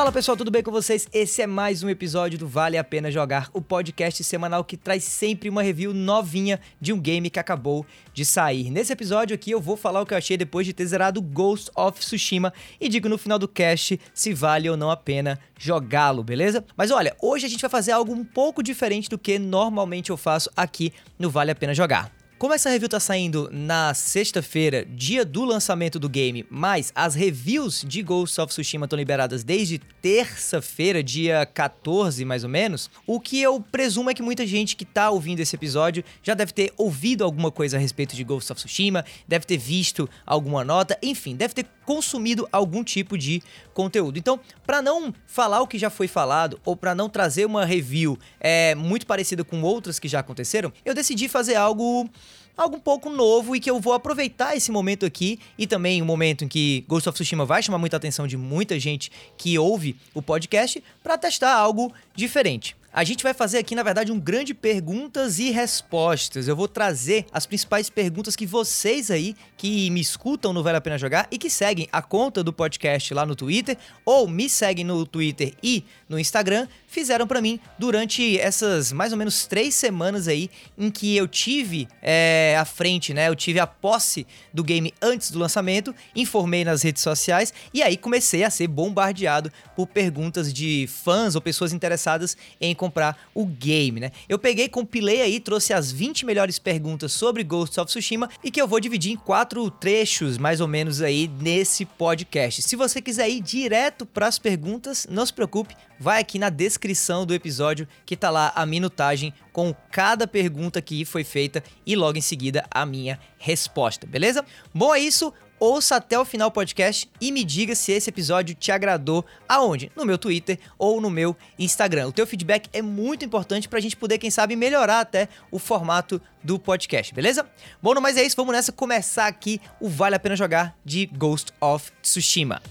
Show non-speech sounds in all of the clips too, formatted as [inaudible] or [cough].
Fala pessoal, tudo bem com vocês? Esse é mais um episódio do Vale a Pena Jogar, o podcast semanal que traz sempre uma review novinha de um game que acabou de sair. Nesse episódio aqui eu vou falar o que eu achei depois de ter zerado Ghost of Tsushima e digo no final do cast se vale ou não a pena jogá-lo, beleza? Mas olha, hoje a gente vai fazer algo um pouco diferente do que normalmente eu faço aqui no Vale a Pena Jogar. Como essa review tá saindo na sexta-feira, dia do lançamento do game, mas as reviews de Ghost of Tsushima estão liberadas desde terça-feira, dia 14 mais ou menos, o que eu presumo é que muita gente que tá ouvindo esse episódio já deve ter ouvido alguma coisa a respeito de Ghost of Tsushima, deve ter visto alguma nota, enfim, deve ter consumido algum tipo de conteúdo. Então, para não falar o que já foi falado ou para não trazer uma review é, muito parecida com outras que já aconteceram, eu decidi fazer algo algo um pouco novo e que eu vou aproveitar esse momento aqui e também o momento em que Ghost of Tsushima vai chamar muita atenção de muita gente que ouve o podcast para testar algo diferente. A gente vai fazer aqui, na verdade, um grande perguntas e respostas. Eu vou trazer as principais perguntas que vocês aí que me escutam no Vale a Pena Jogar e que seguem a conta do podcast lá no Twitter ou me seguem no Twitter e no Instagram fizeram para mim durante essas mais ou menos três semanas aí em que eu tive é, à frente, né? Eu tive a posse do game antes do lançamento, informei nas redes sociais e aí comecei a ser bombardeado por perguntas de fãs ou pessoas interessadas em comprar o game, né? Eu peguei, compilei aí, trouxe as 20 melhores perguntas sobre Ghost of Tsushima e que eu vou dividir em quatro trechos, mais ou menos aí, nesse podcast. Se você quiser ir direto para as perguntas, não se preocupe, vai aqui na descrição do episódio que tá lá a minutagem com cada pergunta que foi feita e logo em seguida a minha resposta, beleza? Bom, é isso. Ouça até o final do podcast e me diga se esse episódio te agradou aonde? No meu Twitter ou no meu Instagram. O teu feedback é muito importante pra gente poder, quem sabe, melhorar até o formato do podcast, beleza? Bom, mais é isso, vamos nessa começar aqui o Vale a Pena Jogar de Ghost of Tsushima.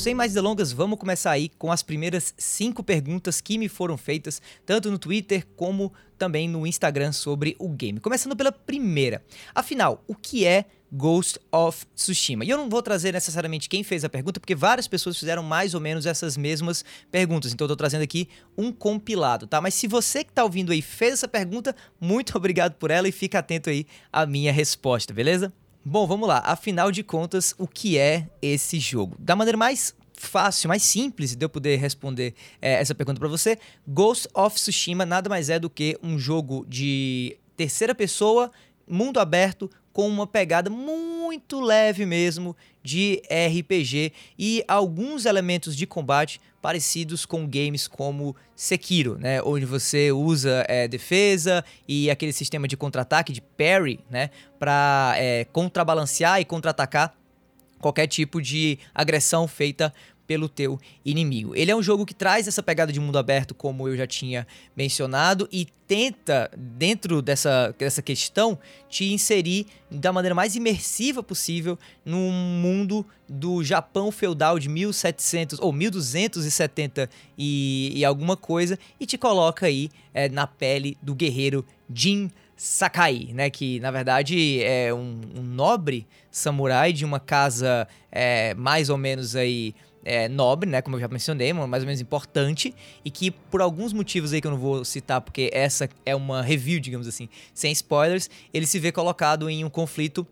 Sem mais delongas, vamos começar aí com as primeiras cinco perguntas que me foram feitas, tanto no Twitter como também no Instagram sobre o game. Começando pela primeira. Afinal, o que é Ghost of Tsushima? E eu não vou trazer necessariamente quem fez a pergunta, porque várias pessoas fizeram mais ou menos essas mesmas perguntas. Então eu tô trazendo aqui um compilado, tá? Mas se você que tá ouvindo aí fez essa pergunta, muito [laughs] obrigado por ela e fica atento aí à minha resposta, beleza? Bom, vamos lá. Afinal de contas, o que é esse jogo? Da maneira mais fácil, mais simples de eu poder responder é, essa pergunta para você, Ghost of Tsushima nada mais é do que um jogo de terceira pessoa, mundo aberto, com uma pegada muito leve mesmo de RPG e alguns elementos de combate parecidos com games como Sekiro, né, onde você usa é, defesa e aquele sistema de contra-ataque de parry, né, para é, contrabalancear e contra-atacar qualquer tipo de agressão feita pelo teu inimigo. Ele é um jogo que traz essa pegada de mundo aberto, como eu já tinha mencionado, e tenta, dentro dessa, dessa questão, te inserir da maneira mais imersiva possível num mundo do Japão feudal de 1700 ou 1270 e, e alguma coisa, e te coloca aí é, na pele do guerreiro Jin Sakai, né? Que na verdade é um, um nobre samurai de uma casa é, mais ou menos aí é, nobre, né? Como eu já mencionei, mais ou menos importante, e que por alguns motivos aí que eu não vou citar, porque essa é uma review, digamos assim, sem spoilers, ele se vê colocado em um conflito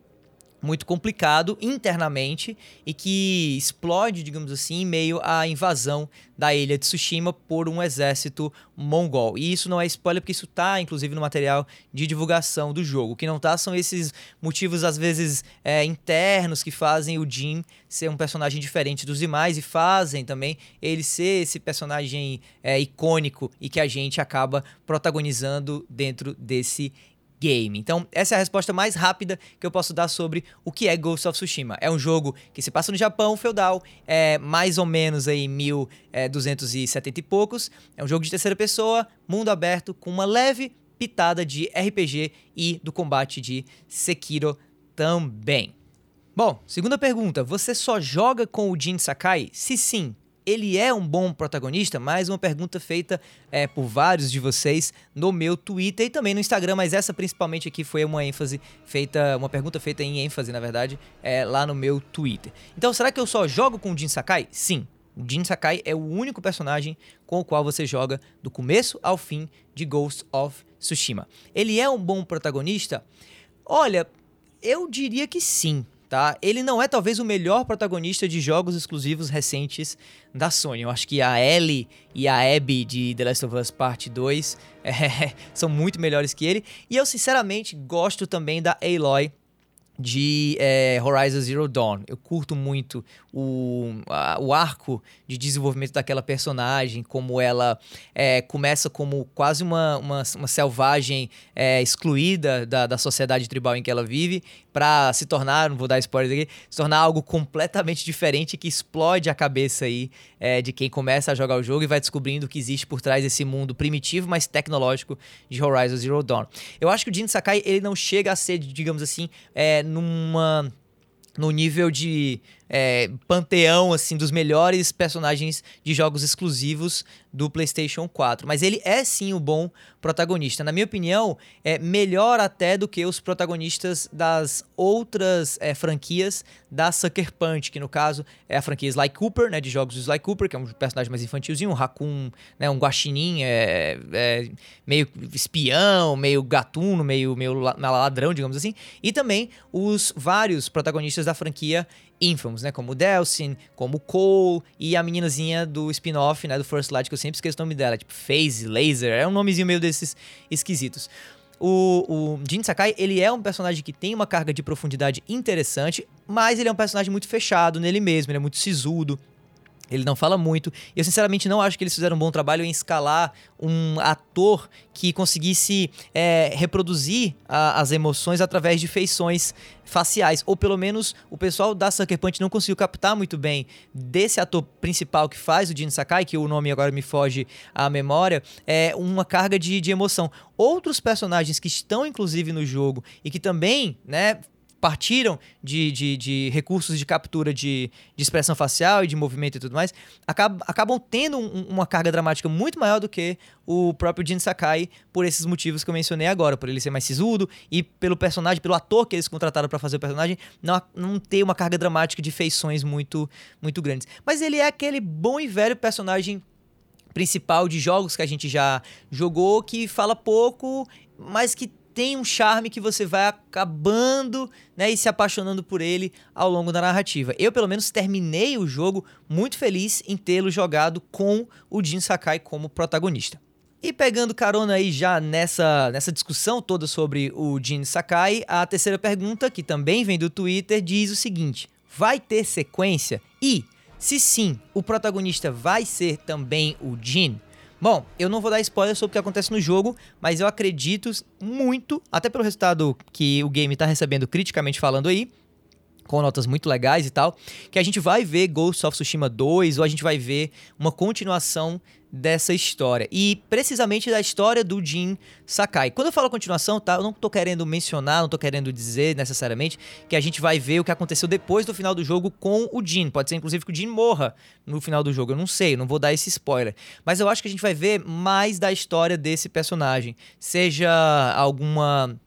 muito complicado internamente e que explode, digamos assim, em meio à invasão da ilha de Tsushima por um exército mongol. E isso não é spoiler porque isso tá, inclusive, no material de divulgação do jogo. O que não tá são esses motivos, às vezes, é, internos que fazem o Jin ser um personagem diferente dos demais e fazem também ele ser esse personagem é, icônico e que a gente acaba protagonizando dentro desse game. Então, essa é a resposta mais rápida que eu posso dar sobre o que é Ghost of Tsushima. É um jogo que se passa no Japão feudal, é mais ou menos aí 1270 é, e poucos. É um jogo de terceira pessoa, mundo aberto, com uma leve pitada de RPG e do combate de Sekiro também. Bom, segunda pergunta: você só joga com o Jin Sakai? Se sim, ele é um bom protagonista? Mais uma pergunta feita é, por vários de vocês no meu Twitter e também no Instagram, mas essa principalmente aqui foi uma ênfase feita, uma pergunta feita em ênfase, na verdade, é, lá no meu Twitter. Então, será que eu só jogo com o Jin Sakai? Sim. O Jin Sakai é o único personagem com o qual você joga do começo ao fim de Ghost of Tsushima. Ele é um bom protagonista? Olha, eu diria que sim tá? Ele não é talvez o melhor protagonista de jogos exclusivos recentes da Sony. Eu acho que a Ellie e a Abby de The Last of Us Part 2 é, [laughs] são muito melhores que ele. E eu sinceramente gosto também da Aloy de é, Horizon Zero Dawn. Eu curto muito o, a, o arco de desenvolvimento daquela personagem, como ela é, começa como quase uma, uma, uma selvagem é, excluída da, da sociedade tribal em que ela vive, para se tornar, não vou dar spoiler aqui, se tornar algo completamente diferente que explode a cabeça aí é, de quem começa a jogar o jogo e vai descobrindo o que existe por trás desse mundo primitivo, mas tecnológico de Horizon Zero Dawn. Eu acho que o Jin Sakai ele não chega a ser, digamos assim, é, numa no nível de é, panteão assim dos melhores personagens de jogos exclusivos do PlayStation 4. Mas ele é sim o bom protagonista. Na minha opinião, é melhor até do que os protagonistas das outras é, franquias da Sucker Punch, que no caso é a franquia Sly Cooper, né, de jogos do Sly Cooper, que é um personagem mais infantilzinho, um raccoon, né, um guaxinim, é, é, meio espião, meio gatuno, meio, meio ladrão, digamos assim. E também os vários protagonistas da franquia Infamous, né? Como Delsin, como Cole e a meninazinha do spin-off, né? Do First Light, que eu sempre esqueço o nome dela, tipo Phase, Laser, é um nomezinho meio desses esquisitos. O, o Jin Sakai, ele é um personagem que tem uma carga de profundidade interessante, mas ele é um personagem muito fechado nele mesmo, ele é muito sisudo, ele não fala muito. Eu, sinceramente, não acho que eles fizeram um bom trabalho em escalar um ator que conseguisse é, reproduzir a, as emoções através de feições faciais. Ou pelo menos o pessoal da Sucker Punch não conseguiu captar muito bem desse ator principal que faz o Jin Sakai, que o nome agora me foge à memória, é uma carga de, de emoção. Outros personagens que estão, inclusive, no jogo e que também, né, partiram de, de, de recursos de captura de, de, expressão facial e de movimento e tudo mais, acabam, acabam tendo um, uma carga dramática muito maior do que o próprio Jin Sakai, por esses motivos que eu mencionei agora, por ele ser mais sisudo e pelo personagem, pelo ator que eles contrataram para fazer o personagem, não, não ter uma carga dramática de feições muito, muito grandes. Mas ele é aquele bom e velho personagem principal de jogos que a gente já jogou, que fala pouco, mas que tem um charme que você vai acabando né, e se apaixonando por ele ao longo da narrativa. Eu, pelo menos, terminei o jogo muito feliz em tê-lo jogado com o Jin Sakai como protagonista. E pegando carona aí já nessa, nessa discussão toda sobre o Jin Sakai, a terceira pergunta, que também vem do Twitter, diz o seguinte: vai ter sequência? E, se sim, o protagonista vai ser também o Jin? Bom, eu não vou dar spoiler sobre o que acontece no jogo, mas eu acredito muito, até pelo resultado que o game está recebendo criticamente falando aí, com notas muito legais e tal, que a gente vai ver Ghost of Tsushima 2 ou a gente vai ver uma continuação dessa história. E precisamente da história do Jin Sakai. Quando eu falo continuação, tá? Eu não tô querendo mencionar, não tô querendo dizer necessariamente que a gente vai ver o que aconteceu depois do final do jogo com o Jin. Pode ser inclusive que o Jin morra no final do jogo. Eu não sei, não vou dar esse spoiler. Mas eu acho que a gente vai ver mais da história desse personagem. Seja alguma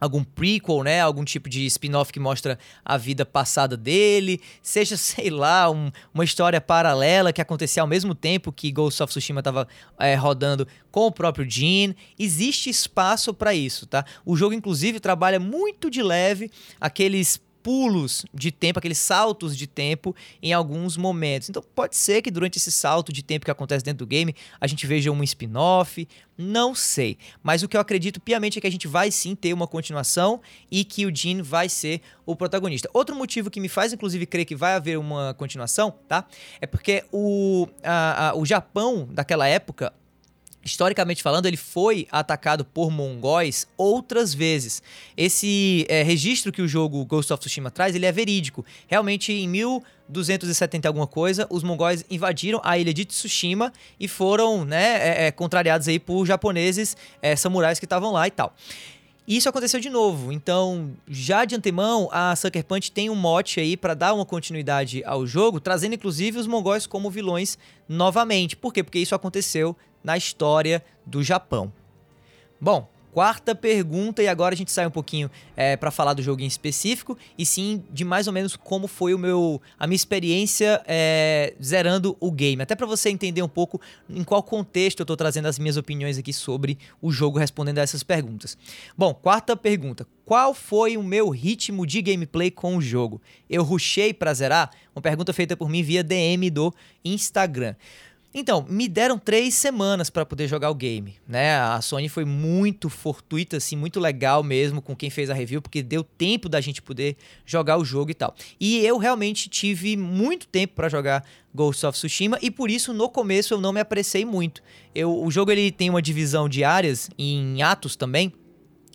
algum prequel, né? Algum tipo de spin-off que mostra a vida passada dele, seja, [laughs] sei lá, um, uma história paralela que acontecia ao mesmo tempo que Ghost of Tsushima estava é, rodando com o próprio Jin. Existe espaço para isso, tá? O jogo, inclusive, trabalha muito de leve aqueles pulos de tempo, aqueles saltos de tempo em alguns momentos. Então pode ser que durante esse salto de tempo que acontece dentro do game a gente veja um spin-off, não sei. Mas o que eu acredito piamente é que a gente vai sim ter uma continuação e que o Jin vai ser o protagonista. Outro motivo que me faz inclusive crer que vai haver uma continuação, tá? É porque o, a, a, o Japão daquela época historicamente falando, ele foi atacado por mongóis outras vezes. Esse é, registro que o jogo Ghost of Tsushima traz, ele é verídico. Realmente, em 1270 alguma coisa, os mongóis invadiram a ilha de Tsushima e foram né, é, é, contrariados aí por japoneses, é, samurais que estavam lá e tal. Isso aconteceu de novo. Então, já de antemão, a Sucker Punch tem um mote aí para dar uma continuidade ao jogo, trazendo inclusive os mongóis como vilões novamente. Por quê? Porque isso aconteceu na história do Japão. Bom, quarta pergunta, e agora a gente sai um pouquinho é, para falar do jogo em específico, e sim de mais ou menos como foi o meu, a minha experiência é, zerando o game. Até para você entender um pouco em qual contexto eu estou trazendo as minhas opiniões aqui sobre o jogo respondendo a essas perguntas. Bom, quarta pergunta. Qual foi o meu ritmo de gameplay com o jogo? Eu rushei para zerar? Uma pergunta feita por mim via DM do Instagram. Então, me deram três semanas para poder jogar o game, né? A Sony foi muito fortuita, assim, muito legal mesmo com quem fez a review, porque deu tempo da gente poder jogar o jogo e tal. E eu realmente tive muito tempo para jogar Ghost of Tsushima e por isso no começo eu não me apressei muito. Eu, o jogo ele tem uma divisão de áreas em atos também.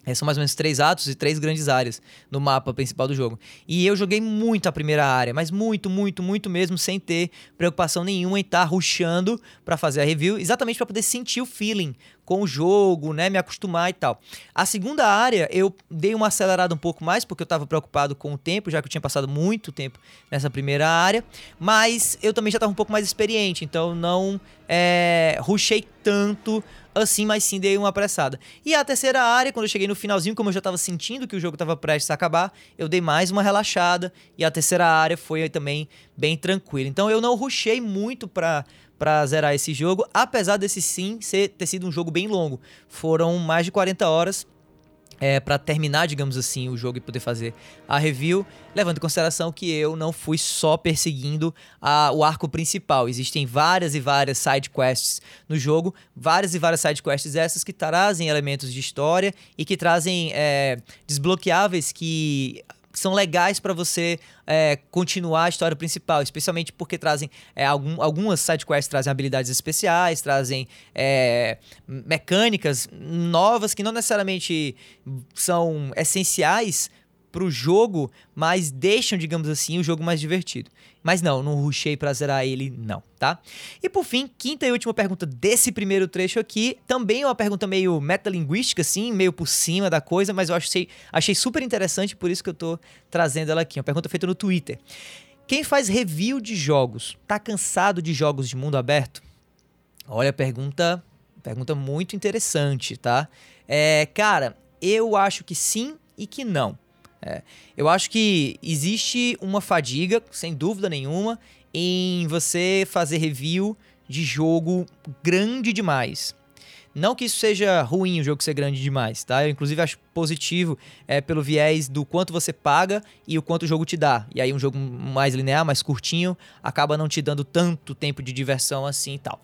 É, são mais ou menos três atos e três grandes áreas no mapa principal do jogo. E eu joguei muito a primeira área, mas muito, muito, muito mesmo, sem ter preocupação nenhuma em estar tá rushando para fazer a review, exatamente para poder sentir o feeling com o jogo, né, me acostumar e tal. A segunda área eu dei uma acelerada um pouco mais porque eu estava preocupado com o tempo, já que eu tinha passado muito tempo nessa primeira área, mas eu também já estava um pouco mais experiente, então não é, rushei tanto assim, mas sim dei uma apressada. E a terceira área, quando eu cheguei no finalzinho, como eu já estava sentindo que o jogo estava prestes a acabar, eu dei mais uma relaxada e a terceira área foi também bem tranquila. Então eu não rushei muito para para zerar esse jogo, apesar desse sim ser, ter sido um jogo bem longo. Foram mais de 40 horas é, para terminar, digamos assim, o jogo e poder fazer a review, levando em consideração que eu não fui só perseguindo a, o arco principal. Existem várias e várias side quests no jogo, várias e várias side quests essas que trazem elementos de história e que trazem é, desbloqueáveis que são legais para você é, continuar a história principal, especialmente porque trazem é, algum, algumas sidequests trazem habilidades especiais, trazem é, mecânicas novas que não necessariamente são essenciais para o jogo, mas deixam, digamos assim, o jogo mais divertido. Mas não, não rushei para zerar ele, não, tá? E por fim, quinta e última pergunta desse primeiro trecho aqui, também é uma pergunta meio metalinguística, assim, meio por cima da coisa, mas eu achei, achei super interessante, por isso que eu tô trazendo ela aqui. Uma pergunta feita no Twitter. Quem faz review de jogos, tá cansado de jogos de mundo aberto? Olha, pergunta, pergunta muito interessante, tá? É, cara, eu acho que sim e que não. É, eu acho que existe uma fadiga, sem dúvida nenhuma, em você fazer review de jogo grande demais. Não que isso seja ruim o jogo ser grande demais, tá? Eu inclusive acho positivo é, pelo viés do quanto você paga e o quanto o jogo te dá. E aí um jogo mais linear, mais curtinho, acaba não te dando tanto tempo de diversão assim e tal.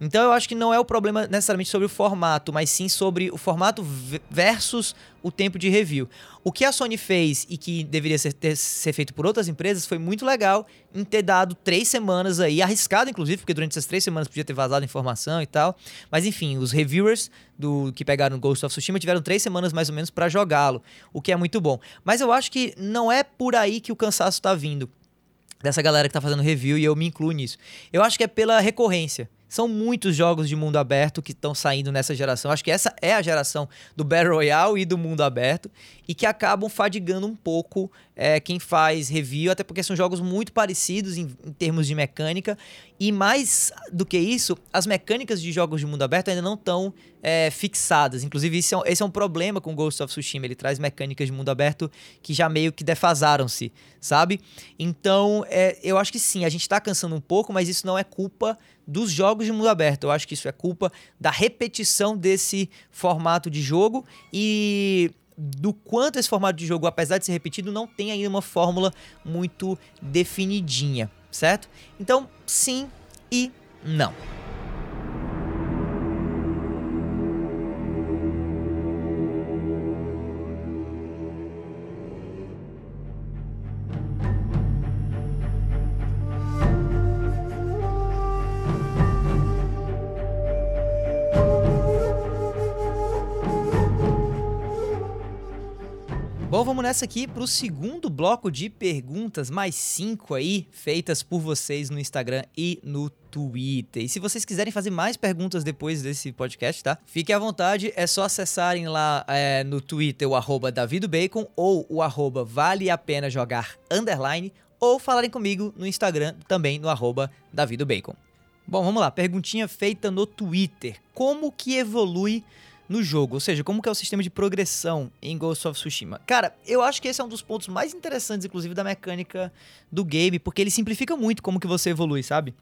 Então eu acho que não é o problema necessariamente sobre o formato, mas sim sobre o formato versus o tempo de review. O que a Sony fez e que deveria ser, ter, ser feito por outras empresas foi muito legal em ter dado três semanas aí, arriscado inclusive, porque durante essas três semanas podia ter vazado informação e tal. Mas enfim, os reviewers do que pegaram Ghost of Tsushima tiveram três semanas mais ou menos para jogá-lo, o que é muito bom. Mas eu acho que não é por aí que o cansaço está vindo dessa galera que tá fazendo review e eu me incluo nisso. Eu acho que é pela recorrência. São muitos jogos de mundo aberto que estão saindo nessa geração. Acho que essa é a geração do Battle Royale e do mundo aberto e que acabam fadigando um pouco é, quem faz review, até porque são jogos muito parecidos em, em, termos de mecânica. E mais do que isso, as mecânicas de jogos de mundo aberto ainda não estão é, fixadas. Inclusive, esse é, um, esse é um problema com Ghost of Tsushima. Ele traz mecânicas de mundo aberto que já meio que defasaram-se, sabe? Então, é, eu acho que sim, a gente está cansando um pouco, mas isso não é culpa dos jogos de mundo aberto. Eu acho que isso é culpa da repetição desse formato de jogo e do quanto esse formato de jogo, apesar de ser repetido, não tem ainda uma fórmula muito definidinha, certo? Então, sim e não. Vamos nessa aqui para o segundo bloco de perguntas, mais cinco aí, feitas por vocês no Instagram e no Twitter. E se vocês quiserem fazer mais perguntas depois desse podcast, tá? Fiquem à vontade, é só acessarem lá é, no Twitter o arroba davidobacon ou o arroba vale a pena jogar underline ou falarem comigo no Instagram também no arroba davidobacon. Bom, vamos lá, perguntinha feita no Twitter. Como que evolui no jogo, ou seja, como que é o sistema de progressão em Ghost of Tsushima. Cara, eu acho que esse é um dos pontos mais interessantes, inclusive, da mecânica do game, porque ele simplifica muito como que você evolui, sabe?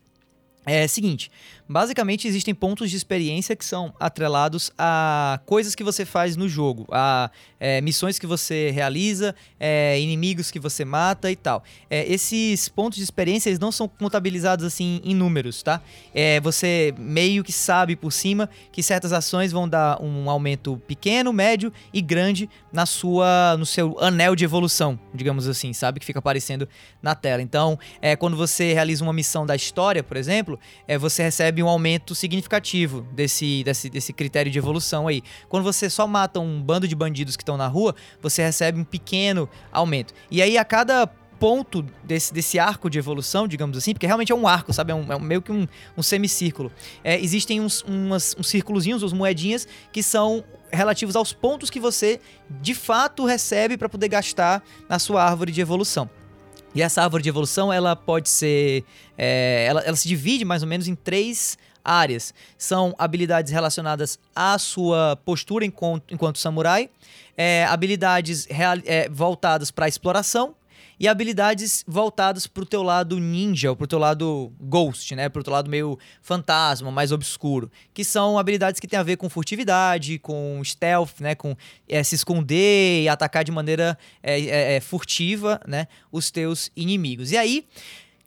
É seguinte, basicamente existem pontos de experiência que são atrelados a coisas que você faz no jogo, a é, missões que você realiza, é, inimigos que você mata e tal. É, esses pontos de experiência eles não são contabilizados assim em números, tá? É, você meio que sabe por cima que certas ações vão dar um aumento pequeno, médio e grande na sua, no seu anel de evolução, digamos assim, sabe que fica aparecendo na tela. Então, é, quando você realiza uma missão da história, por exemplo exemplo, é, você recebe um aumento significativo desse, desse, desse critério de evolução aí. Quando você só mata um bando de bandidos que estão na rua, você recebe um pequeno aumento. E aí, a cada ponto desse, desse arco de evolução, digamos assim, porque realmente é um arco, sabe? É, um, é meio que um, um semicírculo. É, existem uns, umas, uns círculozinhos, uns moedinhas, que são relativos aos pontos que você de fato recebe para poder gastar na sua árvore de evolução. E essa árvore de evolução, ela pode ser. É, ela, ela se divide mais ou menos em três áreas. São habilidades relacionadas à sua postura enquanto, enquanto samurai, é, habilidades real, é, voltadas para a exploração e habilidades voltadas pro teu lado ninja, ou pro teu lado ghost, né? Pro teu lado meio fantasma, mais obscuro. Que são habilidades que tem a ver com furtividade, com stealth, né? Com é, se esconder e atacar de maneira é, é, é furtiva, né? Os teus inimigos. E aí,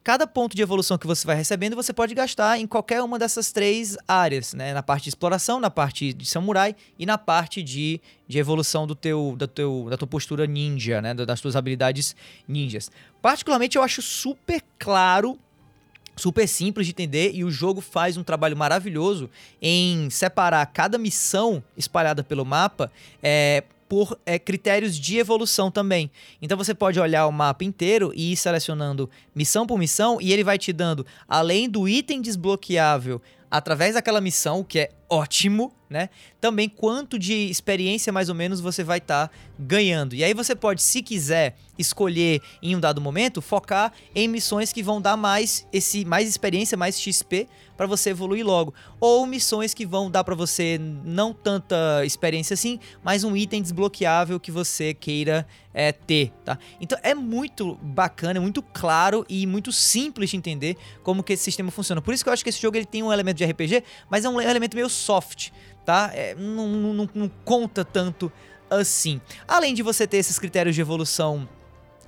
cada ponto de evolução que você vai recebendo, você pode gastar em qualquer uma dessas três áreas, né? Na parte de exploração, na parte de samurai e na parte de, de evolução do teu, da, teu, da tua postura ninja, né? Das tuas habilidades ninjas. Particularmente, eu acho super claro super simples de entender e o jogo faz um trabalho maravilhoso em separar cada missão espalhada pelo mapa é, por é, critérios de evolução também. Então você pode olhar o mapa inteiro e ir selecionando missão por missão e ele vai te dando, além do item desbloqueável através daquela missão, que é ótimo, né? Também quanto de experiência mais ou menos você vai estar tá ganhando. E aí você pode, se quiser, escolher em um dado momento, focar em missões que vão dar mais esse mais experiência, mais XP para você evoluir logo, ou missões que vão dar para você não tanta experiência assim, mas um item desbloqueável que você queira é, ter, tá? Então é muito bacana, é muito claro e muito simples de entender como que esse sistema funciona. Por isso que eu acho que esse jogo ele tem um elemento de RPG, mas é um elemento meio soft, tá? É, não, não, não conta tanto assim. Além de você ter esses critérios de evolução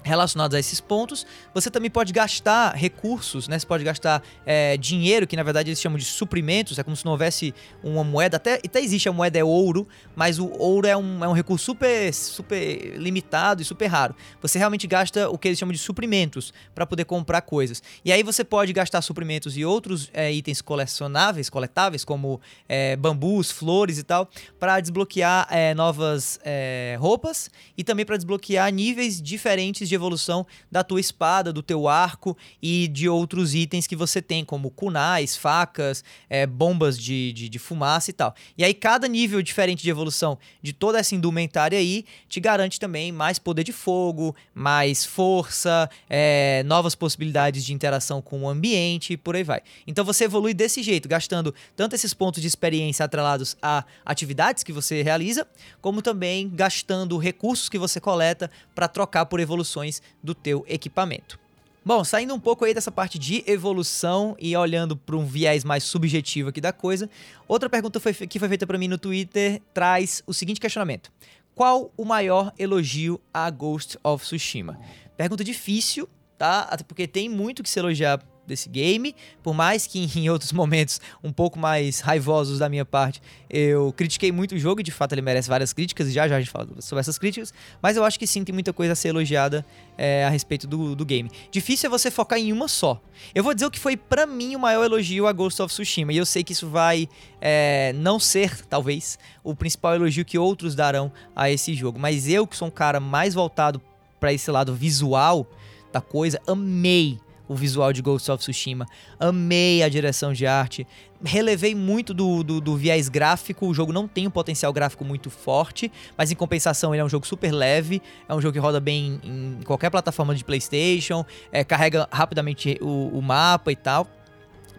relacionados a esses pontos. Você também pode gastar recursos, né? Você pode gastar é, dinheiro, que na verdade eles chamam de suprimentos, é como se não houvesse uma moeda. Até, até existe a moeda é ouro, mas o ouro é um, é um recurso super, super limitado e super raro. Você realmente gasta o que eles chamam de suprimentos para poder comprar coisas. E aí você pode gastar suprimentos e outros é, itens colecionáveis, coletáveis, como é, bambus, flores e tal, para desbloquear é, novas é, roupas e também para desbloquear níveis diferentes de evolução da tua espada, do teu arco e de outros itens que você tem, como kunais, facas, é, bombas de, de, de, fumaça e tal. E aí, cada nível diferente de evolução de toda essa indumentária aí te garante também mais poder de fogo, mais força, é, novas possibilidades de interação com o ambiente e por aí vai. Então você evolui desse jeito, gastando tanto esses pontos de experiência atrelados a atividades que você realiza, como também gastando recursos que você coleta para trocar por evoluções do teu equipamento. Bom, saindo um pouco aí dessa parte de evolução e olhando para um viés mais subjetivo aqui da coisa, outra pergunta foi, que foi feita para mim no Twitter traz o seguinte questionamento: Qual o maior elogio a Ghost of Tsushima? Pergunta difícil, tá? Até porque tem muito que se elogiar desse game, por mais que [laughs] em outros momentos um pouco mais raivosos da minha parte, eu critiquei muito o jogo e de fato ele merece várias críticas, e já já a gente fala sobre essas críticas, mas eu acho que sim, tem muita coisa a ser elogiada é, a respeito do, do game. Difícil é você focar em uma só. Eu vou dizer o que foi para mim o maior elogio a Ghost of Tsushima, e eu sei que isso vai é, não ser, talvez, o principal elogio que outros darão a esse jogo, mas eu que sou um cara mais voltado para esse lado visual da coisa, amei o visual de Ghost of Tsushima. Amei a direção de arte. Relevei muito do, do, do, viés gráfico. O jogo não tem um potencial gráfico muito forte, mas em compensação ele é um jogo super leve. É um jogo que roda bem em qualquer plataforma de PlayStation. É, carrega rapidamente o, o mapa e tal.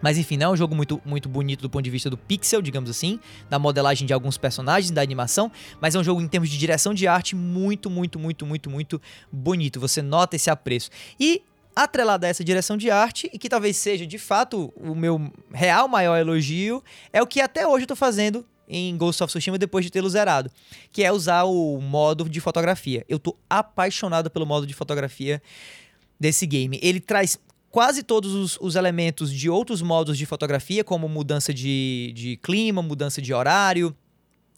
Mas enfim, não é um jogo muito, muito bonito do ponto de vista do pixel, digamos assim, da modelagem de alguns personagens, da animação, mas é um jogo em termos de direção de arte muito, muito, muito, muito, muito bonito. Você nota esse apreço. E atrelado a essa direção de arte, e que talvez seja de fato o meu real maior elogio, é o que até hoje eu tô fazendo em Ghost of Tsushima depois de tê-lo zerado, que é usar o modo de fotografia. Eu tô apaixonado pelo modo de fotografia desse game. Ele traz quase todos os, os, elementos de outros modos de fotografia, como mudança de, de clima, mudança de horário,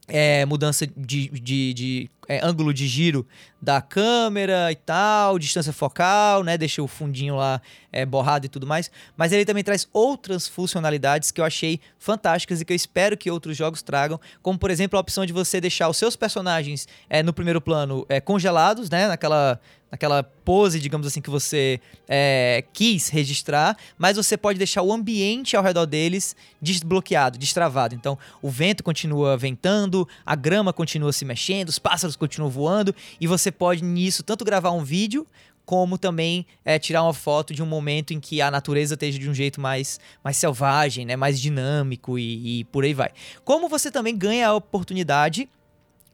é, mudança de, de, de é, ângulo de giro da câmera e tal, distância focal, né? Deixa o fundinho lá é, borrado e tudo mais. Mas ele também traz outras funcionalidades que eu achei fantásticas e que eu espero que outros jogos tragam, como por exemplo a opção de você deixar os seus personagens é, no primeiro plano é, congelados, né? Naquela naquela pose, digamos assim, que você é, quis registrar, mas você pode deixar o ambiente ao redor deles desbloqueado, destravado. Então, o vento continua ventando, a grama continua se mexendo, os pássaros continuam voando, e você pode nisso tanto gravar um vídeo como também é, tirar uma foto de um momento em que a natureza esteja de um jeito mais, mais selvagem, né, mais dinâmico e, e por aí vai. Como você também ganha a oportunidade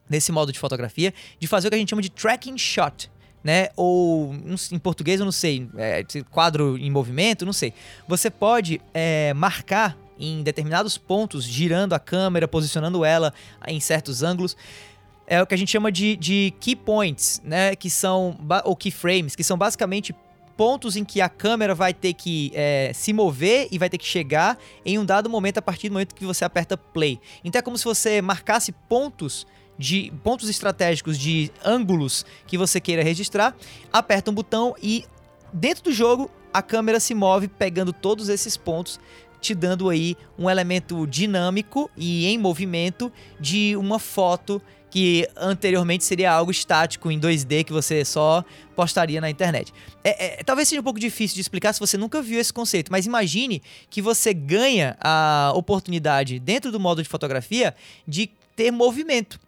nesse modo de fotografia de fazer o que a gente chama de tracking shot, né? Ou em português eu não sei, é, quadro em movimento, não sei. Você pode é, marcar em determinados pontos, girando a câmera, posicionando ela em certos ângulos. É o que a gente chama de, de key points, né? Que são, ou keyframes, que são basicamente pontos em que a câmera vai ter que é, se mover e vai ter que chegar em um dado momento a partir do momento que você aperta play. Então é como se você marcasse pontos de pontos estratégicos de ângulos que você queira registrar, aperta um botão e dentro do jogo a câmera se move pegando todos esses pontos, te dando aí um elemento dinâmico e em movimento de uma foto que anteriormente seria algo estático em 2D que você só postaria na internet. É, é, talvez seja um pouco difícil de explicar se você nunca viu esse conceito, mas imagine que você ganha a oportunidade dentro do modo de fotografia de ter movimento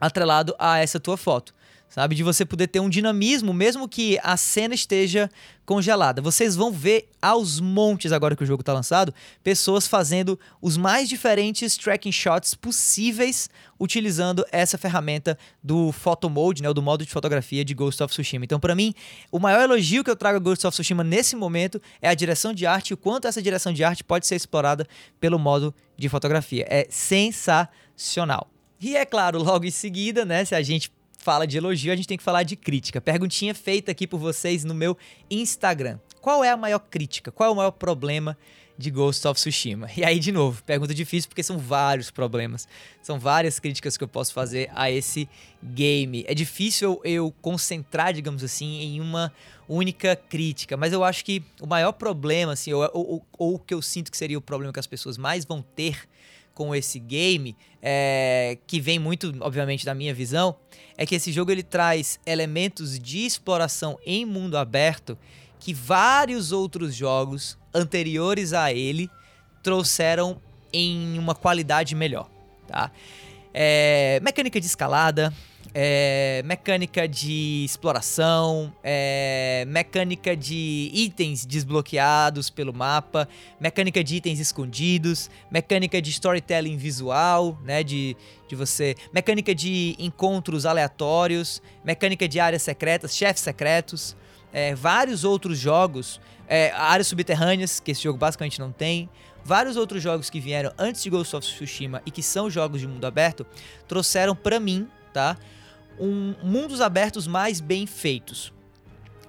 atrelado a essa tua foto. Sabe? De você poder ter um dinamismo, mesmo que a cena esteja congelada. Vocês vão ver aos montes, agora que o jogo está lançado, pessoas fazendo os mais diferentes tracking shots possíveis utilizando essa ferramenta do Photo Mode, né, do modo de fotografia de Ghost of Tsushima. Então, para mim, o maior elogio que eu trago a Ghost of Tsushima nesse momento é a direção de arte e o quanto essa direção de arte pode ser explorada pelo modo de fotografia. É sensacional. E é claro, logo em seguida, né, se a gente fala de elogio, a gente tem que falar de crítica. Perguntinha feita aqui por vocês no meu Instagram. Qual é a maior crítica? Qual é o maior problema de Ghost of Tsushima? E aí, de novo, pergunta difícil porque são vários problemas. São várias críticas que eu posso fazer a esse game. É difícil eu concentrar, digamos assim, em uma única crítica, mas eu acho que o maior problema, assim, ou, ou, ou o que eu sinto que seria o problema que as pessoas mais vão ter com esse game, é, que vem muito, obviamente, da minha visão, é que esse jogo ele traz elementos de exploração em mundo aberto que vários outros jogos anteriores a ele trouxeram em uma qualidade melhor, tá? É, mecânica de escalada, é, mecânica de exploração, é, mecânica de itens desbloqueados pelo mapa, mecânica de itens escondidos, mecânica de storytelling visual, né, de, de você, mecânica de encontros aleatórios, mecânica de áreas secretas, chefes secretos, é, vários outros jogos, é, áreas subterrâneas, que esse jogo basicamente não tem, vários outros jogos que vieram antes de Ghost of Tsushima e que são jogos de mundo aberto, trouxeram para mim, tá? Um mundos abertos mais bem feitos.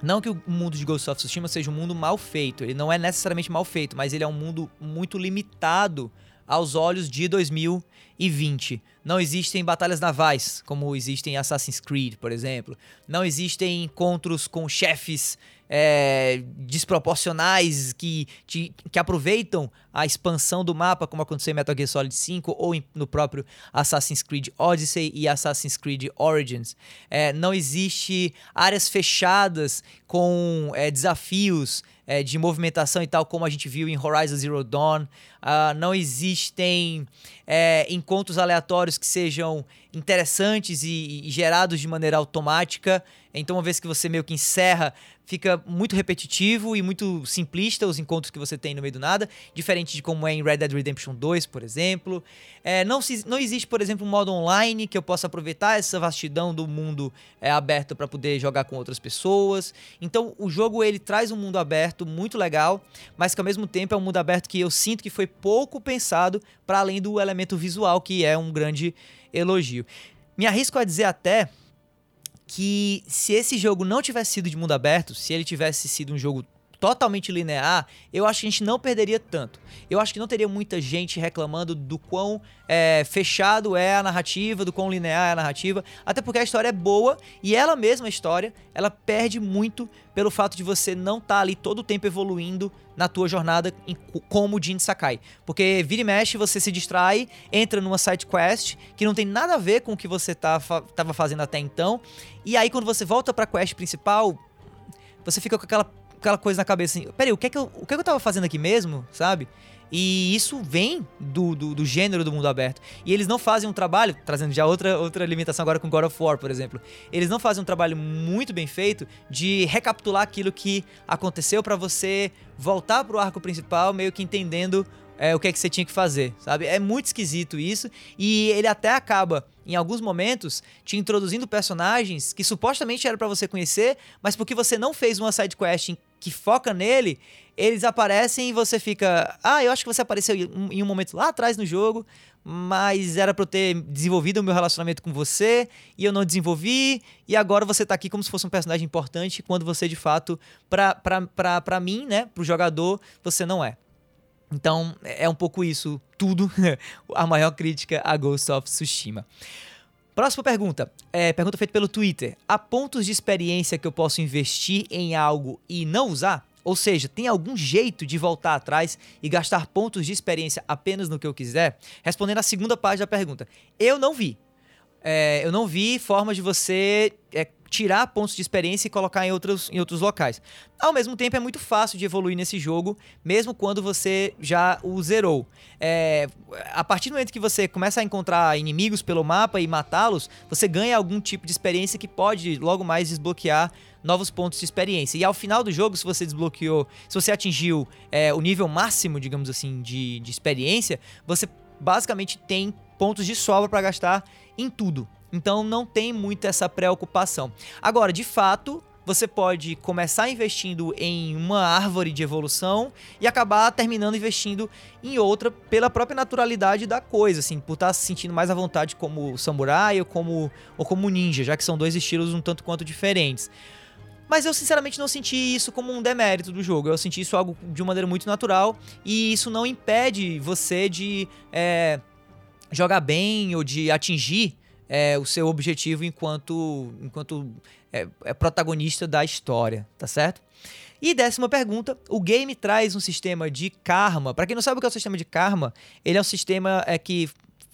Não que o mundo de Ghost of Tsushima seja um mundo mal feito, ele não é necessariamente mal feito, mas ele é um mundo muito limitado aos olhos de 2020. Não existem batalhas navais, como existem em Assassin's Creed, por exemplo. Não existem encontros com chefes é, desproporcionais que, que, que, aproveitam a expansão do mapa, como aconteceu em Metal Gear Solid 5 ou em, no próprio Assassin's Creed Odyssey e Assassin's Creed Origins. É, não existe áreas fechadas com é, desafios é, de movimentação e tal, como a gente viu em Horizon Zero Dawn. Uh, não existem é, encontros aleatórios que sejam interessantes e, e, gerados de maneira automática. Então, uma vez que você meio que encerra, fica muito repetitivo e muito simplista os encontros que você tem no meio do nada, diferente de como é em Red Dead Redemption 2, por exemplo. É, não, se, não existe, por exemplo, um modo online que eu possa aproveitar essa vastidão do mundo é, aberto para poder jogar com outras pessoas. Então, o jogo ele traz um mundo aberto muito legal, mas que ao mesmo tempo é um mundo aberto que eu sinto que foi pouco pensado para além do elemento visual, que é um grande elogio. Me arrisco a dizer até que se esse jogo não tivesse sido de mundo aberto, se ele tivesse sido um jogo totalmente linear, eu acho que a gente não perderia tanto. Eu acho que não teria muita gente reclamando do quão é, fechado é a narrativa, do quão linear é a narrativa, até porque a história é boa e ela mesma, a história, ela perde muito pelo fato de você não estar tá ali todo o tempo evoluindo na tua jornada em, como Jin Sakai. Porque vira e mexe, você se distrai, entra numa side quest que não tem nada a ver com o que você tá, tava fazendo até então, e aí quando você volta pra quest principal, você fica com aquela aquela coisa na cabeça assim, peraí, o que é que eu, o que é que eu tava fazendo aqui mesmo, sabe? E isso vem do, do, do, gênero do mundo aberto. E eles não fazem um trabalho, trazendo já outra, outra limitação agora com God of War, por exemplo. Eles não fazem um trabalho muito bem feito de recapitular aquilo que aconteceu para você voltar pro arco principal, meio que entendendo é, o que é que você tinha que fazer, sabe? É muito esquisito isso. E ele até acaba, em alguns momentos, te introduzindo personagens que supostamente era para você conhecer, mas porque você não fez uma side quest que foca nele, eles aparecem e você fica. Ah, eu acho que você apareceu em um momento lá atrás no jogo, mas era pra eu ter desenvolvido o meu relacionamento com você e eu não desenvolvi, e agora você tá aqui como se fosse um personagem importante, quando você de fato, pra, pra, pra, pra mim, né, pro jogador, você não é. Então, é um pouco isso, tudo, [laughs] a maior crítica a Ghost of Tsushima. Próxima pergunta. É, pergunta feita pelo Twitter. Há pontos de experiência que eu posso investir em algo e não usar? Ou seja, tem algum jeito de voltar atrás e gastar pontos de experiência apenas no que eu quiser? Respondendo a segunda parte da pergunta. Eu não vi. É, eu não vi forma de você é, tirar pontos de experiência e colocar em outros, em outros locais. Ao mesmo tempo, é muito fácil de evoluir nesse jogo, mesmo quando você já o zerou. É, a partir do momento que você começa a encontrar inimigos pelo mapa e matá-los, você ganha algum tipo de experiência que pode logo mais desbloquear novos pontos de experiência. E ao final do jogo, se você desbloqueou, se você atingiu é, o nível máximo, digamos assim, de, de experiência, você basicamente tem pontos de sobra para gastar em tudo. Então não tem muito essa preocupação. Agora, de fato, você pode começar investindo em uma árvore de evolução e acabar terminando investindo em outra pela própria naturalidade da coisa, assim, por estar se sentindo mais à vontade como samurai ou como, ou como ninja, já que são dois estilos um tanto quanto diferentes. Mas eu sinceramente não senti isso como um demérito do jogo. Eu senti isso algo de uma maneira muito natural e isso não impede você de é, jogar bem ou de atingir é, o seu objetivo enquanto, enquanto é, é protagonista da história, tá certo? E décima pergunta, o game traz um sistema de karma. Para quem não sabe o que é o sistema de karma, ele é um sistema é, que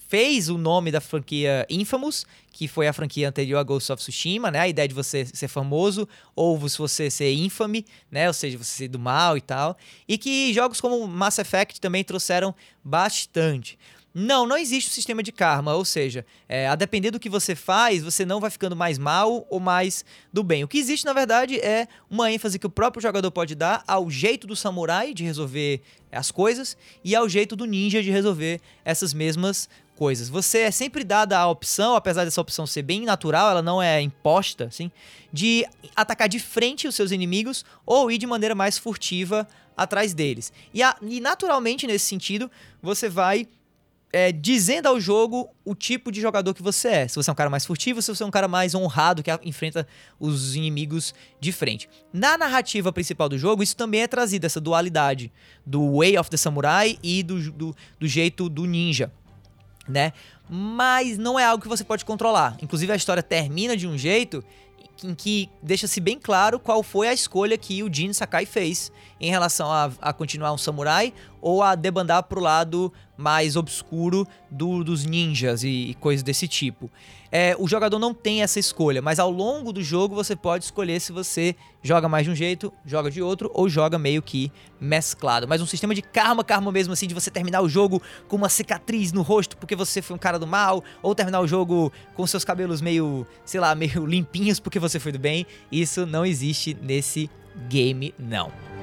fez o nome da franquia Infamous, que foi a franquia anterior a Ghost of Tsushima, né? A ideia de você ser famoso ou se você ser infame, né? Ou seja, você ser do mal e tal. E que jogos como Mass Effect também trouxeram bastante. Não, não existe um sistema de karma, ou seja, é, a depender do que você faz, você não vai ficando mais mal ou mais do bem. O que existe, na verdade, é uma ênfase que o próprio jogador pode dar ao jeito do samurai de resolver as coisas e ao jeito do ninja de resolver essas mesmas coisas. Você é sempre dada a opção, apesar dessa opção ser bem natural, ela não é imposta, assim, de atacar de frente os seus inimigos ou ir de maneira mais furtiva atrás deles. E, a, e naturalmente, nesse sentido, você vai é, dizendo ao jogo o tipo de jogador que você é. Se você é um cara mais furtivo, se você é um cara mais honrado que enfrenta os inimigos de frente. Na narrativa principal do jogo, isso também é trazido, essa dualidade do Way of the Samurai e do, do, do jeito do ninja, né? Mas não é algo que você pode controlar. Inclusive, a história termina de um jeito em que deixa-se bem claro qual foi a escolha que o Jin Sakai fez em relação a, a continuar um samurai ou a debandar pro lado mais obscuro do, dos ninjas e, e coisas desse tipo. É, o jogador não tem essa escolha, mas ao longo do jogo você pode escolher se você joga mais de um jeito, joga de outro ou joga meio que mesclado. Mas um sistema de karma, karma mesmo assim, de você terminar o jogo com uma cicatriz no rosto porque você foi um cara do mal, ou terminar o jogo com seus cabelos meio, sei lá, [laughs] meio limpinhos porque você foi do bem, isso não existe nesse game, não.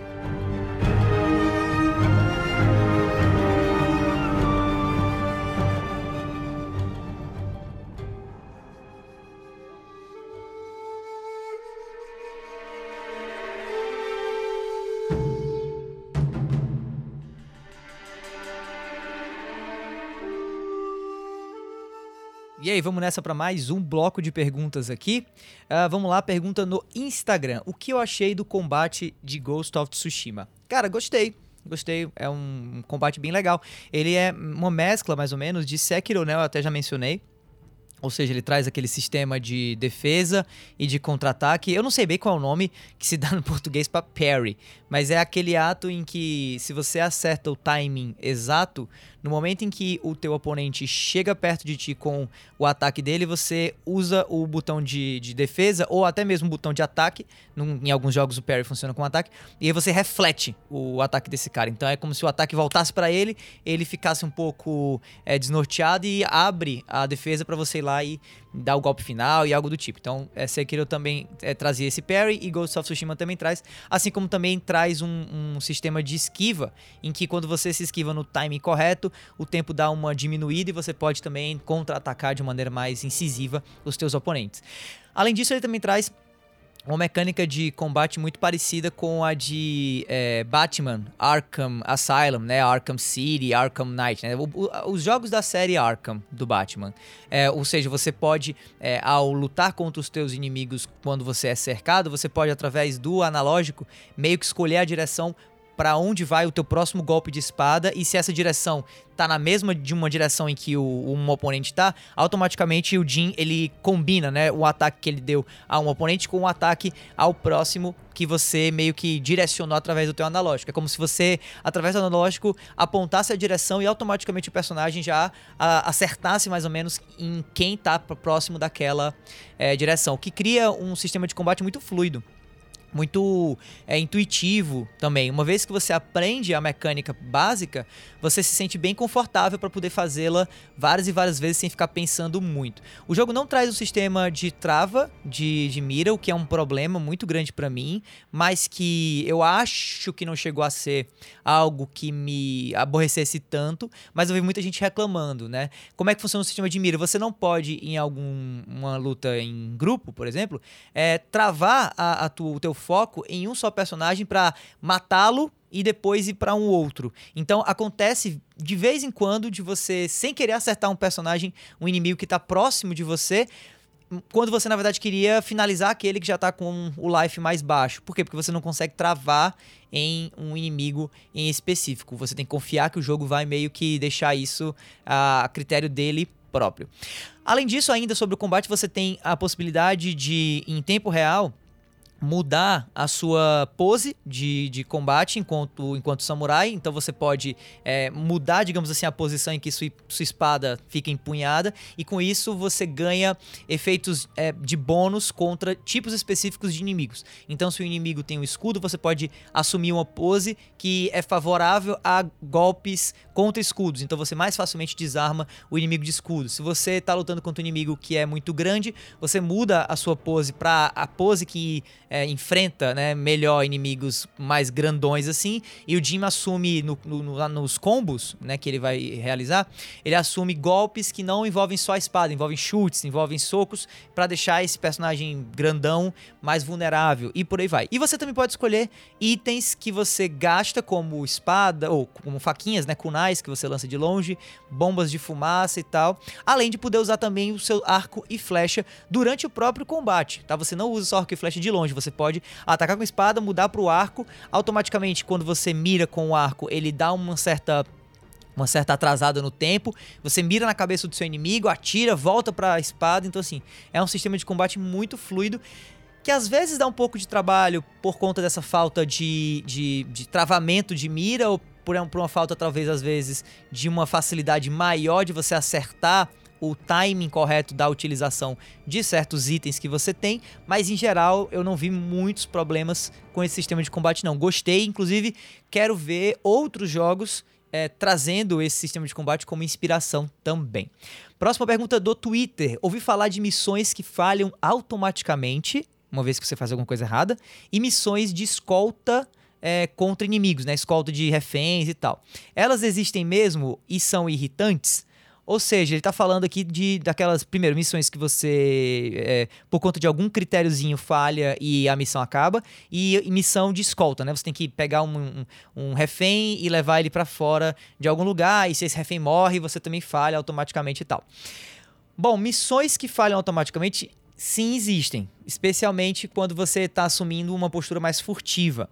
E aí, vamos nessa para mais um bloco de perguntas aqui. Uh, vamos lá, pergunta no Instagram. O que eu achei do combate de Ghost of Tsushima? Cara, gostei. Gostei, é um, combate bem legal. Ele é uma mescla, mais ou menos, de Sekiro, né? Eu até já mencionei. Ou seja, ele traz aquele sistema de defesa e de contra-ataque. Eu não sei bem qual é o nome que se dá no [laughs] português para parry, mas é aquele ato em que se você acerta o timing exato, no momento em que o teu oponente chega perto de ti com o ataque dele, você usa o botão de, de defesa ou até mesmo o botão de ataque. Num, em alguns jogos o parry funciona com ataque. E aí você reflete o ataque desse cara. Então é como se o ataque voltasse para ele, ele ficasse um pouco é, desnorteado e abre a defesa para você ir lá e dar o golpe final e algo do tipo. Então, é, Sekiro também é, trazia esse parry e Ghost of Tsushima também traz, assim como também traz um, um, sistema de esquiva, em que quando você se esquiva no timing correto, o tempo dá uma diminuída e você pode também contra-atacar de maneira mais incisiva os teus oponentes. Além disso, ele também traz uma mecânica de combate muito parecida com a de é, Batman Arkham Asylum, né? Arkham City, Arkham Knight, né? O, os jogos da série Arkham do Batman. É, ou seja, você pode, é, ao lutar contra os teus inimigos quando você é cercado, você pode, através do analógico, meio que escolher a direção para onde vai o teu próximo golpe de espada e se essa direção tá na mesma de uma direção em que o, um oponente tá, automaticamente o Jin ele combina, né, o ataque que ele deu a um oponente com o ataque ao próximo que você meio que direcionou através do teu analógico. É como se você, através do analógico, apontasse a direção e automaticamente o personagem já a, acertasse mais ou menos em quem tá próximo daquela é, direção, o que cria um sistema de combate muito fluido muito é, intuitivo também. Uma vez que você aprende a mecânica básica, você se sente bem confortável para poder fazê-la várias e várias vezes sem ficar pensando muito. O jogo não traz o sistema de trava de, de mira, o que é um problema muito grande para mim, mas que eu acho que não chegou a ser algo que me aborrecesse tanto, mas eu vi muita gente reclamando, né? Como é que funciona o sistema de mira? Você não pode, em alguma luta em grupo, por exemplo, é, travar a, a tu, o teu foco em um só personagem para matá-lo e depois ir para um outro. Então acontece de vez em quando de você, sem querer acertar um personagem, um inimigo que está próximo de você, quando você na verdade queria finalizar aquele que já está com o life mais baixo. Por quê? Porque você não consegue travar em um inimigo em específico. Você tem que confiar que o jogo vai meio que deixar isso a critério dele próprio. Além disso, ainda sobre o combate, você tem a possibilidade de, em tempo real, mudar a sua pose de, de combate enquanto, enquanto samurai. Então você pode é, mudar, digamos assim, a posição em que sua, sua espada fica empunhada. E com isso você ganha efeitos é, de bônus contra tipos específicos de inimigos. Então, se o inimigo tem um escudo, você pode assumir uma pose que é favorável a golpes contra escudos. Então você mais facilmente desarma o inimigo de escudo. Se você está lutando contra um inimigo que é muito grande, você muda a sua pose para a pose que é, enfrenta né, melhor inimigos mais grandões assim, e o Jim assume no, no, nos combos né, que ele vai realizar, ele assume golpes que não envolvem só a espada, envolvem chutes, envolvem socos, para deixar esse personagem grandão mais vulnerável e por aí vai. E você também pode escolher itens que você gasta como espada, ou como faquinhas, né, kunais que você lança de longe, bombas de fumaça e tal, além de poder usar também o seu arco e flecha durante o próprio combate, tá? Você não usa só arco e flecha de longe, você pode atacar com a espada, mudar pro arco, automaticamente quando você mira com o arco, ele dá uma certa uma certa atrasada no tempo. Você mira na cabeça do seu inimigo, atira, volta para a espada. Então, assim, é um sistema de combate muito fluido. Que às vezes dá um pouco de trabalho por conta dessa falta de, de, de travamento de mira, ou por, por uma falta, talvez, às vezes, de uma facilidade maior de você acertar o timing correto da utilização de certos itens que você tem, mas em geral eu não vi muitos problemas com esse sistema de combate não. Gostei, inclusive quero ver outros jogos é, trazendo esse sistema de combate como inspiração também. Próxima pergunta do Twitter. Ouvi falar de missões que falham automaticamente, uma vez que você faz alguma coisa errada, e missões de escolta é, contra inimigos, né? Escolta de reféns e tal. Elas existem mesmo e são irritantes? Ou seja, ele está falando aqui de daquelas primeiras missões que você, é, por conta de algum critériozinho, falha e a missão acaba, e, e missão de escolta, né? Você tem que pegar um, um, um refém e levar ele para fora de algum lugar, e se esse refém morre, você também falha automaticamente e tal. Bom, missões que falham automaticamente, sim, existem, especialmente quando você está assumindo uma postura mais furtiva.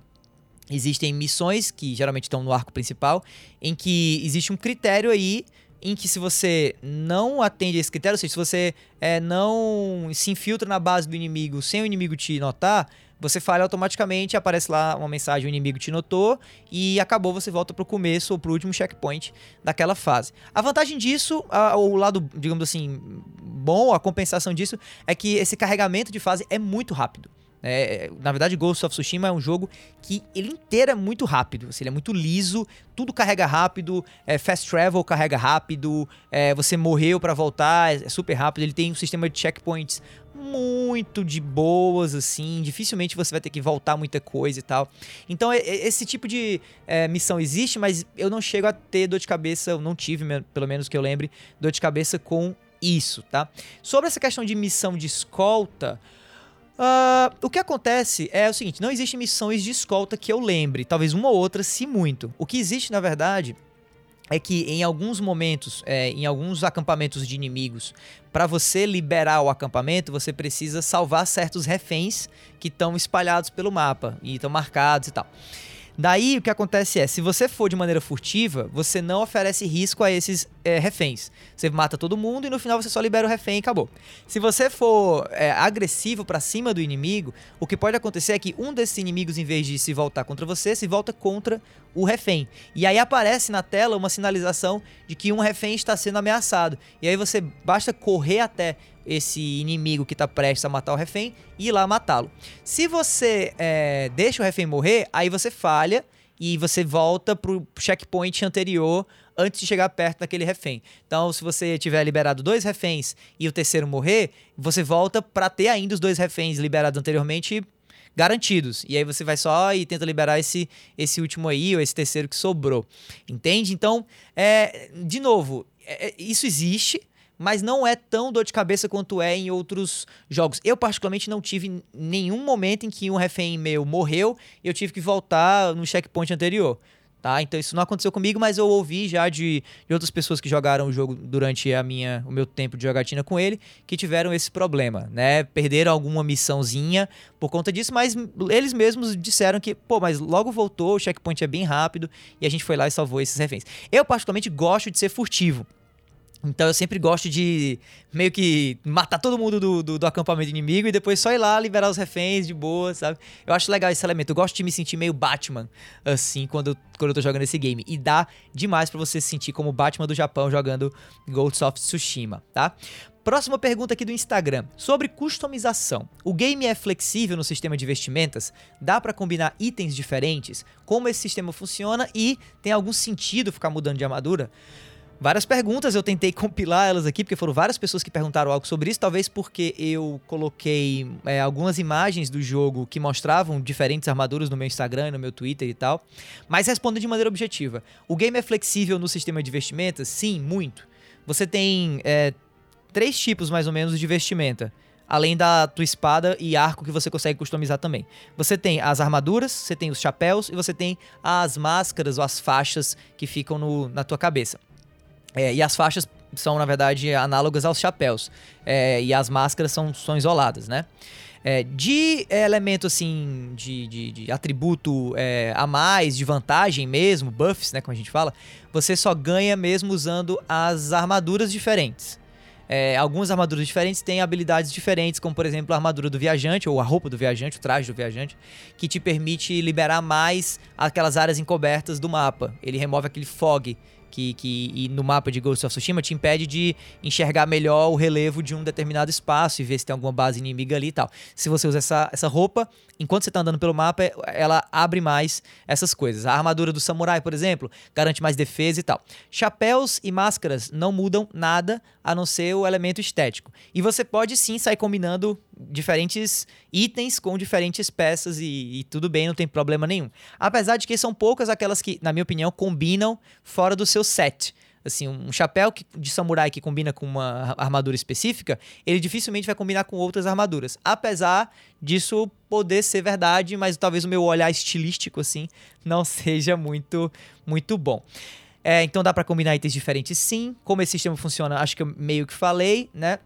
Existem missões que geralmente estão no arco principal, em que existe um critério aí em que se você não atende esse critério, ou seja, se você é, não se infiltra na base do inimigo sem o inimigo te notar, você falha automaticamente, aparece lá uma mensagem, o inimigo te notou e acabou, você volta para o começo ou para o último checkpoint daquela fase. A vantagem disso, a, o lado, digamos assim, bom, a compensação disso, é que esse carregamento de fase é muito rápido. É, na verdade, Ghost of Tsushima é um jogo que ele inteiro é muito rápido. Assim, ele é muito liso, tudo carrega rápido, é, fast travel carrega rápido, é, você morreu para voltar, é super rápido. Ele tem um sistema de checkpoints muito de boas, assim. Dificilmente você vai ter que voltar muita coisa e tal. Então, esse tipo de é, missão existe, mas eu não chego a ter dor de cabeça, não tive, pelo menos que eu lembre, dor de cabeça com isso, tá? Sobre essa questão de missão de escolta. Uh, o que acontece é o seguinte: não existem missões de escolta que eu lembre, talvez uma ou outra, se muito. O que existe, na verdade, é que em alguns momentos, é, em alguns acampamentos de inimigos, para você liberar o acampamento, você precisa salvar certos reféns que estão espalhados pelo mapa e estão marcados e tal. Daí o que acontece é, se você for de maneira furtiva, você não oferece risco a esses é, reféns. Você mata todo mundo e no final você só libera o refém e acabou. Se você for é, agressivo para cima do inimigo, o que pode acontecer é que um desses inimigos, em vez de se voltar contra você, se volta contra o refém. E aí aparece na tela uma sinalização de que um refém está sendo ameaçado. E aí você basta correr até esse inimigo que está prestes a matar o refém e ir lá matá-lo. Se você é, deixa o refém morrer, aí você falha e você volta pro checkpoint anterior antes de chegar perto daquele refém. Então, se você tiver liberado dois reféns e o terceiro morrer, você volta para ter ainda os dois reféns liberados anteriormente garantidos. E aí você vai só e tenta liberar esse, esse último aí, ou esse terceiro que sobrou. Entende? Então, é, de novo, é, isso existe mas não é tão dor de cabeça quanto é em outros jogos. Eu, particularmente, não tive nenhum momento em que um refém meu morreu e eu tive que voltar no checkpoint anterior. Tá? Então isso não aconteceu comigo, mas eu ouvi já de, de, outras pessoas que jogaram o jogo durante a minha, o meu tempo de jogatina com ele, que tiveram esse problema, né? Perderam alguma missãozinha por conta disso, mas eles mesmos disseram que, pô, mas logo voltou, o checkpoint é bem rápido e a gente foi lá e salvou esses reféns. Eu particularmente gosto de ser furtivo. Então eu sempre gosto de meio que matar todo mundo do, do, do, acampamento inimigo e depois só ir lá liberar os reféns de boa, sabe? Eu acho legal esse elemento. Eu gosto de me sentir meio Batman, assim, quando, quando eu tô jogando esse game. E dá demais para você se sentir como Batman do Japão jogando Ghost of Tsushima, tá? Próxima pergunta aqui do Instagram. Sobre customização. O game é flexível no sistema de vestimentas? Dá para combinar itens diferentes? Como esse sistema funciona e tem algum sentido ficar mudando de armadura? Várias perguntas, eu tentei [laughs] compilar elas aqui, porque foram várias pessoas que perguntaram algo sobre isso, talvez porque eu coloquei é, algumas imagens do jogo que mostravam diferentes armaduras no meu Instagram, no meu Twitter e tal. Mas respondendo de maneira objetiva, o game é flexível no sistema de vestimentas? Sim, muito. Você tem é, três tipos mais ou menos de vestimenta além da tua espada e arco que você consegue customizar também. Você tem as armaduras, você tem os chapéus e você tem as máscaras ou as faixas que ficam no, na tua cabeça. É, e as faixas são, na verdade, análogas aos chapéus. É, e as máscaras são, são isoladas, né? É, de elemento, assim, de, de, de atributo é, a mais, de vantagem mesmo, buffs, né, como a gente fala, você só ganha mesmo usando as armaduras diferentes. É, algumas armaduras diferentes têm habilidades diferentes, como por exemplo a armadura do viajante, ou a roupa do viajante, o traje do viajante, que te permite liberar mais aquelas áreas encobertas do mapa. Ele remove aquele fog que, que no mapa de Ghost of Tsushima te impede de enxergar melhor o relevo de um determinado espaço e ver se tem alguma base inimiga ali e tal. Se você usa essa, essa roupa, enquanto você está andando pelo mapa, ela abre mais essas coisas. A armadura do samurai, por exemplo, garante mais defesa e tal. Chapéus e máscaras não mudam nada a não ser o elemento estético. E você pode sim sair combinando diferentes itens com diferentes peças e, e, tudo bem, não tem problema nenhum. Apesar de que são poucas aquelas que, na minha opinião, combinam fora do seu set. Assim, um chapéu de samurai que combina com uma armadura específica, ele dificilmente vai combinar com outras armaduras. Apesar disso poder ser verdade, mas talvez o meu olhar estilístico assim não [laughs] seja muito muito bom. É, então dá para combinar itens diferentes sim. Como esse sistema funciona, acho que eu meio que falei, né?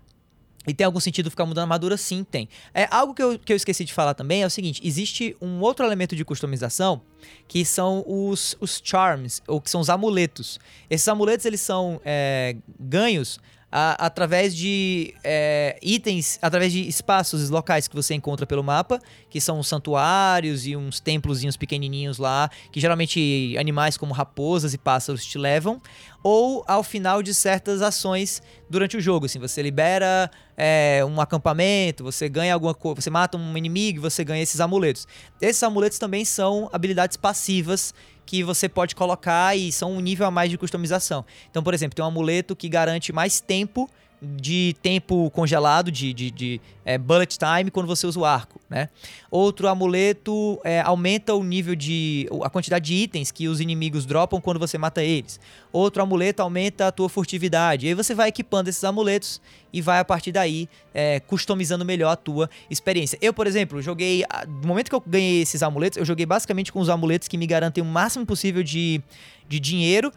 E tem algum sentido ficar mudando a armadura? Sim, tem. É, algo que eu, que eu esqueci de falar também é o seguinte: existe um outro elemento de customização que são os, os charms, ou que são os amuletos. Esses amuletos eles são é, ganhos a, através de é, itens, através de espaços locais que você encontra pelo mapa, que são santuários e uns templozinhos pequenininhos lá, que geralmente animais como raposas e pássaros te levam, ou ao final de certas ações durante o jogo, assim, você libera é, um acampamento, você ganha alguma coisa, você mata um inimigo, você ganha esses amuletos. Esses amuletos também são habilidades passivas que você pode colocar e são um nível a mais de customização. Então, por exemplo, tem um amuleto que garante mais tempo de tempo congelado, de, de, de é, bullet time, quando você usa o arco, né? Outro amuleto é, aumenta o nível de... a quantidade de itens que os inimigos dropam quando você mata eles. Outro amuleto aumenta a tua furtividade. E aí você vai equipando esses amuletos e vai, a partir daí, é, customizando melhor a tua experiência. Eu, por exemplo, joguei... No momento que eu ganhei esses amuletos, eu joguei basicamente com os amuletos que me garantem o máximo possível de, de dinheiro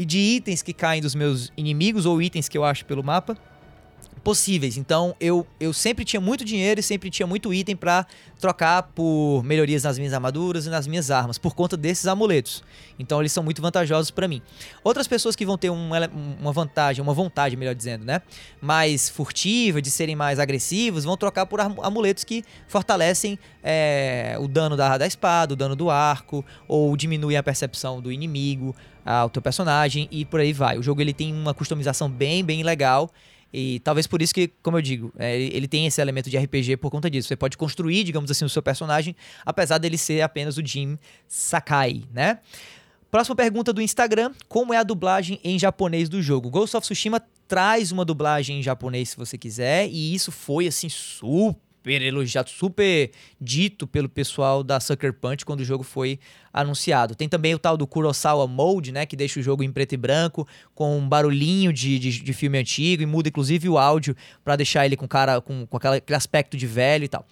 e de itens que caem dos meus inimigos ou itens que eu acho pelo mapa possíveis. Então eu, eu sempre tinha muito dinheiro e sempre tinha muito item para trocar por melhorias nas minhas armaduras e nas minhas armas, por conta desses amuletos. Então eles são muito vantajosos para mim. Outras pessoas que vão ter um, uma vantagem, uma vontade, melhor dizendo, né? Mais furtiva, de serem mais agressivos, vão trocar por amuletos que fortalecem é, o dano da, da espada, o dano do arco, ou diminuem a percepção do inimigo, ao teu personagem e por aí vai. O jogo ele tem uma customização bem, bem legal. E talvez por isso que, como eu digo, é, ele tem esse elemento de RPG por conta disso. Você pode construir, digamos assim, o seu personagem, apesar dele ser apenas o Jim Sakai, né? Próxima pergunta do Instagram: Como é a dublagem em japonês do jogo? Ghost of Tsushima traz uma dublagem em japonês se você quiser, e isso foi assim super super elogiado, super dito pelo pessoal da Sucker Punch quando o jogo foi anunciado. Tem também o tal do Kurosawa Mode, né, que deixa o jogo em preto e branco, com um barulhinho de, de, de filme antigo e muda inclusive o áudio para deixar ele com cara com, com aquele aspecto de velho e tal.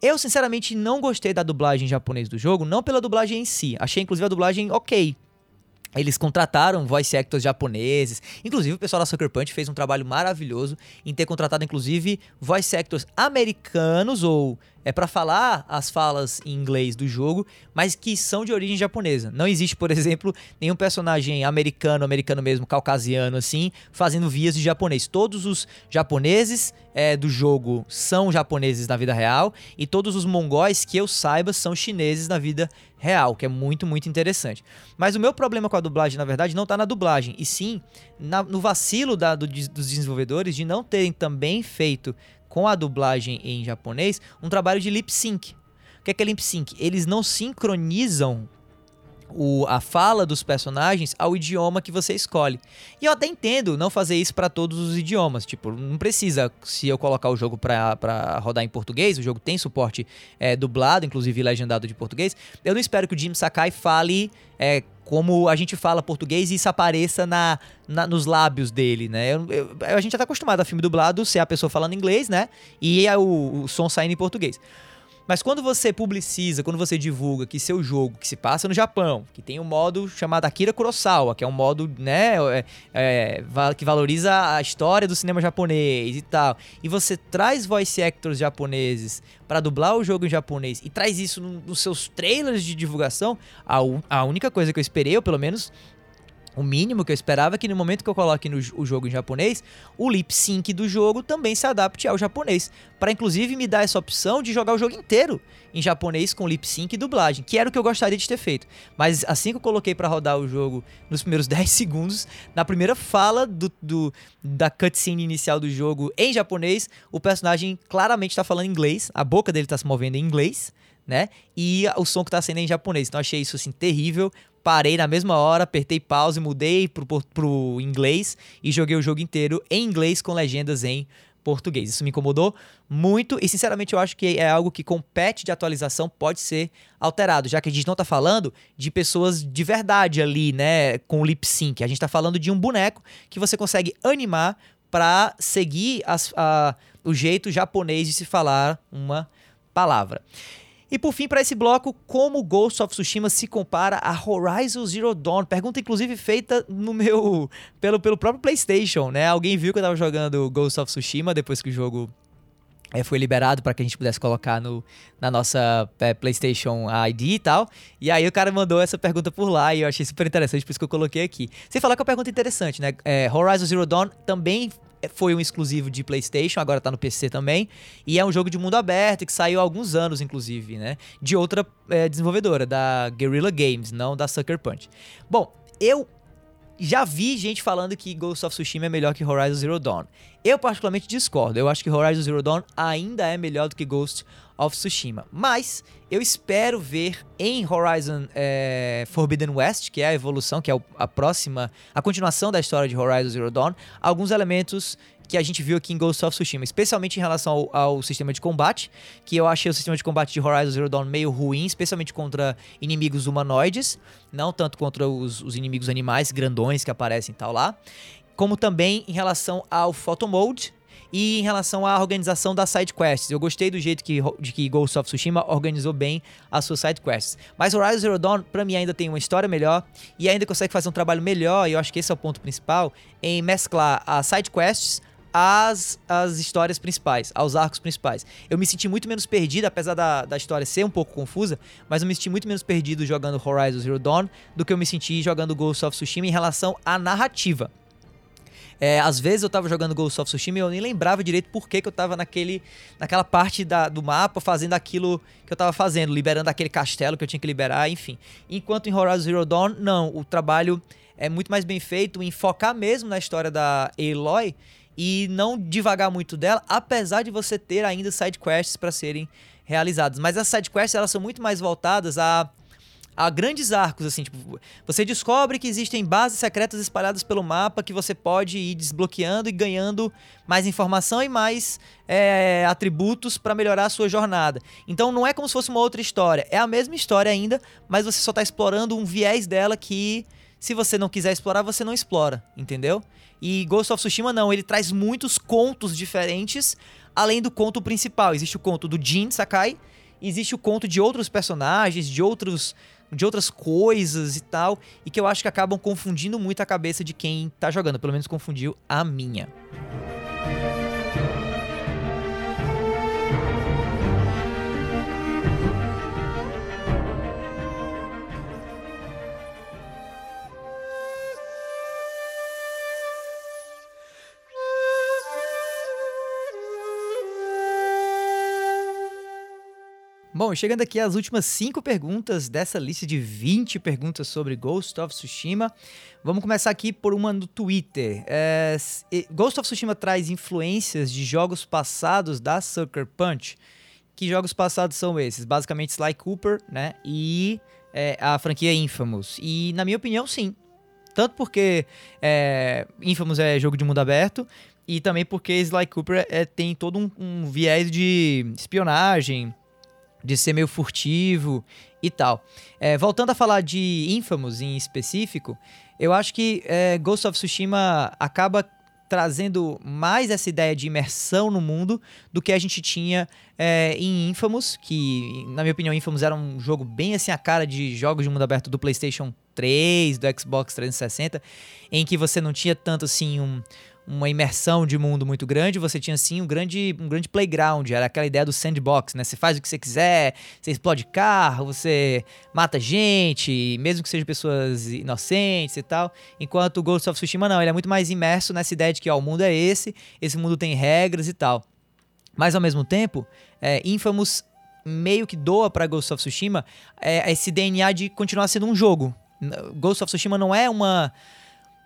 Eu, sinceramente, não gostei da dublagem japonês do jogo, não pela dublagem em si. Achei, inclusive, a dublagem ok. Eles contrataram voice actors japoneses. Inclusive, o pessoal da Sucker Punch fez um trabalho maravilhoso em ter contratado, inclusive, voice actors americanos ou é para falar as falas em inglês do jogo, mas que são de origem japonesa. Não existe, por [laughs] exemplo, nenhum personagem americano, americano mesmo, caucasiano assim, fazendo vias de japonês. Todos os japoneses é, do jogo são japoneses na vida real e todos os mongóis que eu saiba são chineses na vida real, que é muito, muito interessante. Mas o meu problema com a dublagem, na verdade, não está na dublagem, e sim na, no vacilo da, do, dos desenvolvedores de não terem também feito com a dublagem em japonês, um trabalho de lip sync. O que é, que é lip sync? Eles não sincronizam o, a fala dos personagens ao idioma que você escolhe. E eu até entendo não fazer isso para todos os idiomas. Tipo, não precisa, se eu colocar o jogo para rodar em português, o jogo tem suporte é, dublado, inclusive legendado de português. Eu não espero que o Jim Sakai fale é, como a gente fala português e isso apareça na, na nos lábios dele, né? Eu, eu, a gente já tá acostumado a filme dublado ser a pessoa falando inglês, né? E é o, o som saindo em português. Mas quando você publiciza, quando você divulga que seu jogo, que se passa no Japão, que tem um modo chamado Akira Kurosawa, que é um modo, né, é, é, que valoriza a história do cinema japonês e tal, e você traz voice actors japoneses para dublar o jogo em japonês e traz isso nos seus trailers de divulgação, a, a única coisa que eu esperei, ou pelo menos o mínimo que eu esperava é que no momento que eu coloque no, o jogo em japonês, o lip sync do jogo também se adapte ao japonês. Para inclusive me dar essa opção de jogar o jogo inteiro em japonês com lip sync e dublagem, que era o que eu gostaria de ter feito. Mas assim que eu coloquei para rodar o jogo nos primeiros [laughs] 10 segundos, na primeira fala do, do da cutscene inicial do jogo em japonês, o personagem claramente está falando inglês, a boca dele está se movendo em inglês né? E o som que tá sendo em japonês. Então achei isso assim terrível. Parei na mesma hora, apertei pause, mudei pro, pro, inglês e joguei o jogo inteiro em inglês com legendas em português. Isso me incomodou muito e, sinceramente, eu acho que é algo que com patch de atualização pode ser alterado, já que a gente não está falando de pessoas de verdade ali, né, com lip sync. A gente está falando de um boneco que você consegue animar para seguir as, a, o jeito japonês de se falar uma palavra. E por fim, para esse bloco, como Ghost of Tsushima se compara a Horizon Zero Dawn? Pergunta inclusive feita no meu [laughs] pelo, pelo próprio PlayStation, né? Alguém viu que eu tava jogando Ghost of Tsushima depois que o jogo é, foi liberado para que a gente pudesse colocar no, na nossa é, PlayStation ID e tal. E aí o cara mandou essa pergunta por lá e eu achei super interessante, por isso que eu coloquei aqui. Sem falar que é uma pergunta interessante, né? É, Horizon Zero Dawn também foi um exclusivo de PlayStation, agora tá no PC também. E é um jogo de mundo aberto que saiu há alguns anos, inclusive, né? De outra é, desenvolvedora, da Guerrilla Games, não da Sucker Punch. Bom, eu já vi gente falando que Ghost of Tsushima é melhor que Horizon Zero Dawn. Eu particularmente discordo. Eu acho que Horizon Zero Dawn ainda é melhor do que Ghost of Tsushima. Mas eu espero ver em Horizon é, Forbidden West, que é a evolução, que é a próxima, a continuação da história de Horizon Zero Dawn, alguns elementos que a gente viu aqui em Ghost of Tsushima, especialmente em relação ao, ao, sistema de combate, que eu achei o sistema de combate de Horizon Zero Dawn meio ruim, especialmente contra inimigos humanoides, não tanto contra os, os inimigos animais grandões que aparecem e tal lá, como também em relação ao Photo Mode, e em relação à organização das side quests, eu gostei do jeito que, de que Ghost of Tsushima organizou bem as suas side quests. Mas Horizon Zero Dawn, pra mim, ainda tem uma história melhor e ainda consegue fazer um trabalho melhor, e eu acho que esse é o ponto principal, em mesclar as side quests às, às histórias principais, aos arcos principais. Eu me senti muito menos perdido, apesar da, da história ser um pouco confusa, mas eu me senti muito menos perdido jogando Horizon Zero Dawn do que eu me senti jogando Ghost of Tsushima em relação à narrativa. É, às vezes eu tava jogando Ghost of Tsushima e eu nem lembrava direito por que, que eu tava naquele, naquela parte da, do mapa fazendo aquilo que eu tava fazendo, liberando aquele castelo que eu tinha que liberar, enfim. Enquanto em Horizon Zero Dawn, não, o trabalho é muito mais bem feito em focar mesmo na história da Aloy e não devagar muito dela, apesar de você ter ainda side quests para serem realizadas. Mas as side quests elas são muito mais voltadas a a grandes arcos, assim, tipo, você descobre que existem bases secretas espalhadas pelo mapa que você pode ir desbloqueando e ganhando mais informação e mais é, atributos para melhorar a sua jornada. Então não é como se fosse uma outra história, é a mesma história ainda, mas você só está explorando um viés dela que, se você não quiser explorar, você não explora, entendeu? E Ghost of Tsushima não, ele traz muitos contos diferentes, além do conto principal. Existe o conto do Jin Sakai, existe o conto de outros personagens, de outros de outras coisas e tal, e que eu acho que acabam confundindo muito a cabeça de quem tá jogando, pelo menos confundiu a minha. Bom, chegando aqui às últimas cinco perguntas dessa lista de 20 perguntas sobre Ghost of Tsushima. Vamos começar aqui por uma no Twitter. É, Ghost of Tsushima traz influências de jogos passados da Sucker Punch. Que jogos passados são esses? Basicamente Sly Cooper, né? E é, a franquia Infamous. E, na minha opinião, sim. Tanto porque é, Infamous é jogo de mundo aberto, e também porque Sly Cooper é, tem todo um, um viés de espionagem, de ser meio furtivo e tal. É, voltando a falar de Infamous em específico, eu acho que é, Ghost of Tsushima acaba trazendo mais essa ideia de imersão no mundo do que a gente tinha é, em Infamous, que, na minha opinião, Infamous era um jogo bem assim a cara de jogos de mundo aberto do PlayStation 3, do Xbox 360, em que você não tinha tanto assim um, uma imersão de mundo muito grande, você tinha sim um grande, um grande playground, era aquela ideia do sandbox, né? Você faz o que você quiser, você explode carro, você mata gente, mesmo que sejam pessoas inocentes e tal. Enquanto o Ghost of Tsushima não, ele é muito mais imerso nessa ideia de que ó, o mundo é esse, esse mundo tem regras e tal. Mas ao mesmo tempo, é, Infamous meio que doa para Ghost of Tsushima é, esse DNA de continuar sendo um jogo. Ghost of Tsushima não é uma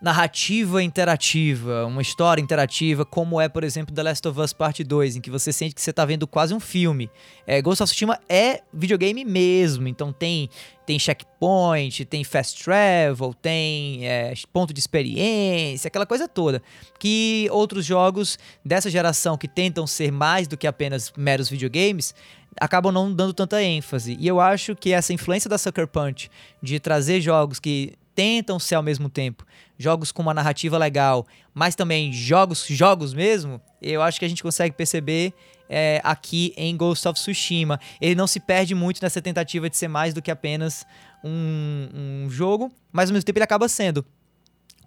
narrativa interativa, uma história interativa, como é, por exemplo, The Last of Us Part 2, em que você sente que você está vendo quase um filme. É, Ghost of Tsushima é videogame mesmo, então tem tem checkpoint, tem fast travel, tem é, ponto de experiência, aquela coisa toda. Que outros jogos dessa geração que tentam ser mais do que apenas meros videogames acabam não dando tanta ênfase. E eu acho que essa influência da Sucker Punch de trazer jogos que tentam ser ao mesmo tempo jogos com uma narrativa legal, mas também jogos, jogos mesmo, eu acho que a gente consegue perceber é, aqui em Ghost of Tsushima. Ele não se perde muito nessa tentativa de ser mais do que apenas um, um jogo, mas ao mesmo tempo ele acaba sendo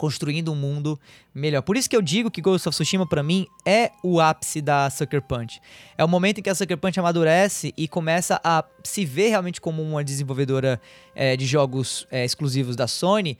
construindo um mundo melhor. Por isso que eu digo que Ghost of Tsushima para mim é o ápice da Sucker Punch. É o momento em que a Sucker Punch amadurece e começa a se ver realmente como uma desenvolvedora é, de jogos é, exclusivos da Sony,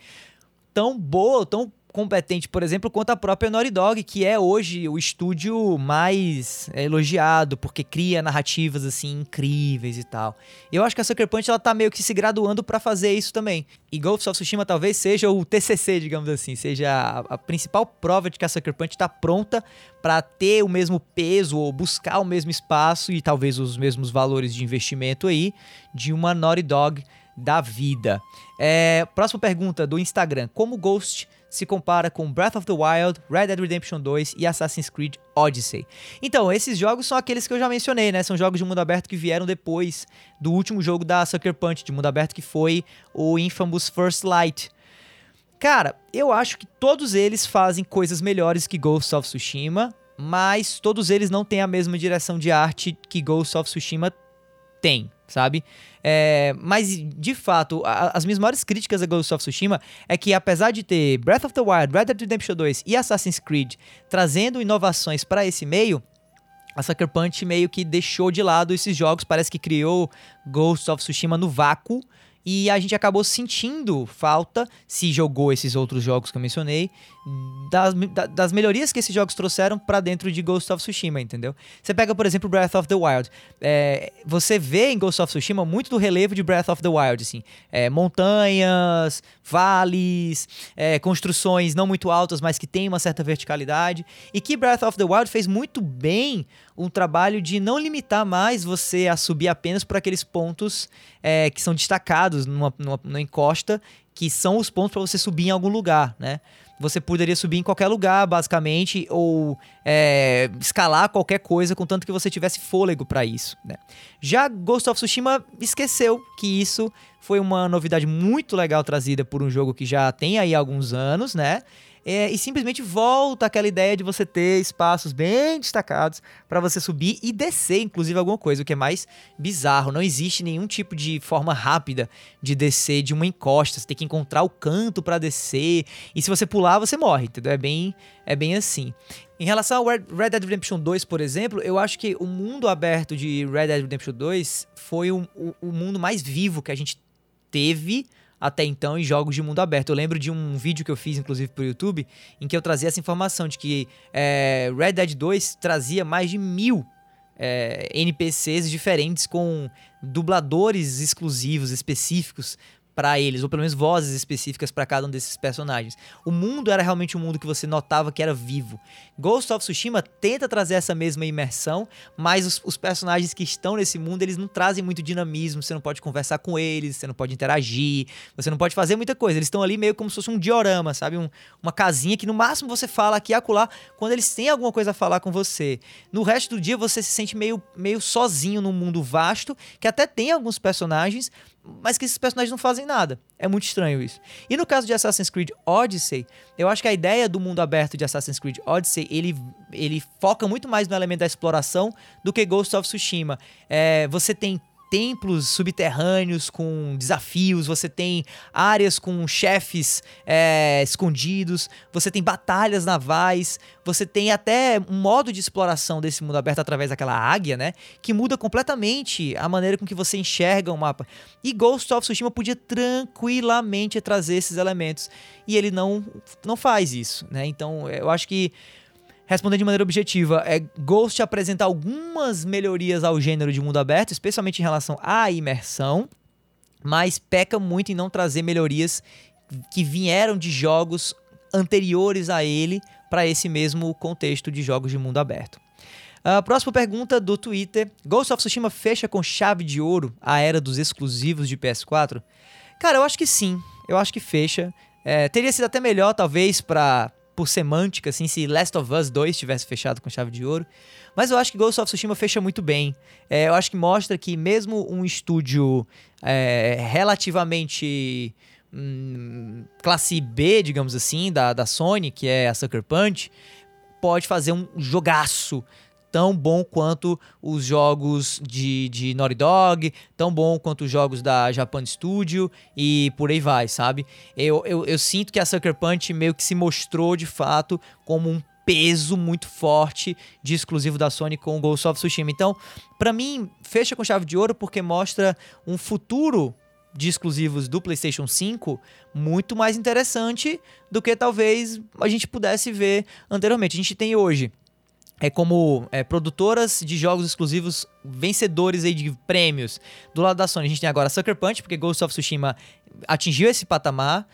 tão boa, tão competente, por exemplo, quanto a própria Naughty Dog, que é hoje o estúdio mais elogiado, porque cria narrativas assim incríveis e tal. Eu acho que a Sucker Punch ela tá meio que se graduando para fazer isso também. E Ghost of Tsushima talvez seja o TCC, digamos assim, seja a, a principal prova de que a Sucker Punch tá pronta para ter o mesmo peso ou buscar o mesmo espaço e talvez os mesmos valores de investimento aí de uma Naughty Dog da vida. É, próxima pergunta do Instagram: Como Ghost se compara com Breath of the Wild, Red Dead Redemption 2 e Assassin's Creed Odyssey? Então, esses jogos são aqueles que eu já mencionei, né? São jogos de mundo aberto que vieram depois do último jogo da Sucker Punch de mundo aberto, que foi o Infamous First Light. Cara, eu acho que todos eles fazem coisas melhores que Ghost of Tsushima, mas todos eles não têm a mesma direção de arte que Ghost of Tsushima tem, sabe? É, mas, de fato, a, as minhas maiores críticas a Ghost of Tsushima é que, apesar de ter Breath of the Wild, Red Dead Redemption 2 e Assassin's Creed trazendo inovações para esse meio, a Sucker Punch meio que deixou de lado esses jogos, parece que criou Ghost of Tsushima no vácuo e a gente acabou sentindo falta, se jogou esses outros jogos que eu mencionei, das, das melhorias que esses jogos trouxeram para dentro de Ghost of Tsushima, entendeu? Você pega, por exemplo, Breath of the Wild. É, você vê em Ghost of Tsushima muito do relevo de Breath of the Wild, assim. É, montanhas, vales, é, construções não muito altas, mas que tem uma certa verticalidade. E que Breath of the Wild fez muito bem um trabalho de não limitar mais você a subir apenas por aqueles pontos é, que são destacados numa, numa, numa encosta, que são os pontos para você subir em algum lugar, né? Você poderia subir em qualquer lugar, basicamente, ou é, escalar qualquer coisa, contanto que você tivesse fôlego para isso. Né? Já Ghost of Tsushima esqueceu que isso foi uma novidade muito legal trazida por um jogo que já tem aí alguns anos, né? É, e simplesmente volta aquela ideia de você ter espaços bem destacados para você subir e descer, inclusive, alguma coisa, o que é mais bizarro. Não existe nenhum tipo de forma rápida de descer de uma encosta. Você tem que encontrar o canto para descer. E se você pular, você morre, entendeu? É bem, é bem assim. Em relação ao Red Dead Redemption 2, por exemplo, eu acho que o mundo aberto de Red Dead Redemption 2 foi o, o, o mundo mais vivo que a gente teve até então em jogos de mundo aberto. Eu lembro de um vídeo que eu fiz, inclusive, pro YouTube, em que eu trazia essa informação de que é, Red Dead 2 trazia mais de mil é, NPCs diferentes com dubladores exclusivos, específicos para eles, ou pelo menos vozes específicas para cada um desses personagens. O mundo era realmente um mundo que você notava que era vivo. Ghost of Tsushima tenta trazer essa mesma imersão, mas os, os, personagens que estão nesse mundo, eles não trazem muito dinamismo, você não pode conversar com eles, você não pode interagir, você não pode fazer muita coisa. Eles estão ali meio como se fosse um diorama, sabe? Um, uma casinha que no máximo você fala aqui e acolá quando eles têm alguma coisa a falar com você. No resto do dia você se sente meio, meio sozinho num mundo vasto, que até tem alguns personagens, mas que esses personagens não fazem nada. É muito estranho isso. E no caso de Assassin's Creed Odyssey, eu acho que a ideia do mundo aberto de Assassin's Creed Odyssey, ele, ele foca muito mais no elemento da exploração do que Ghost of Tsushima. É, você tem templos subterrâneos com desafios, você tem áreas com chefes é, escondidos, você tem batalhas navais, você tem até um modo de exploração desse mundo aberto através daquela águia, né? Que muda completamente a maneira com que você enxerga o mapa. E Ghost of Tsushima podia tranquilamente trazer esses elementos. E ele não, não faz isso, né? Então eu acho que Respondendo de maneira objetiva, é Ghost apresenta algumas melhorias ao gênero de mundo aberto, especialmente em relação à imersão, mas peca muito em não trazer melhorias que vieram de jogos anteriores a ele para esse mesmo contexto de jogos de mundo aberto. A próxima pergunta do Twitter: Ghost of Tsushima fecha com chave de ouro a era dos exclusivos de PS4? Cara, eu acho que sim. Eu acho que fecha. É, teria sido até melhor, talvez, para por semântica, assim, se Last of Us 2 tivesse fechado com chave de ouro. Mas eu acho que Ghost of Tsushima fecha muito bem. É, eu acho que mostra que mesmo um estúdio é, relativamente hum, classe B, digamos assim, da, da Sony, que é a Sucker Punch, pode fazer um jogaço tão bom quanto os jogos de, de Naughty Dog, tão bom quanto os jogos da Japan Studio e por aí vai, sabe? Eu, eu, eu sinto que a Sucker Punch meio que se mostrou de fato como um peso muito forte de exclusivo da Sony com o Ghost of Tsushima. Então, para mim, fecha com chave de ouro porque mostra um futuro de exclusivos do PlayStation 5 muito mais interessante do que talvez a gente pudesse ver anteriormente. A gente tem hoje é como é, produtoras de jogos exclusivos vencedores aí de prêmios. Do lado da Sony, a gente tem agora Sucker Punch, porque Ghost of Tsushima atingiu esse patamar.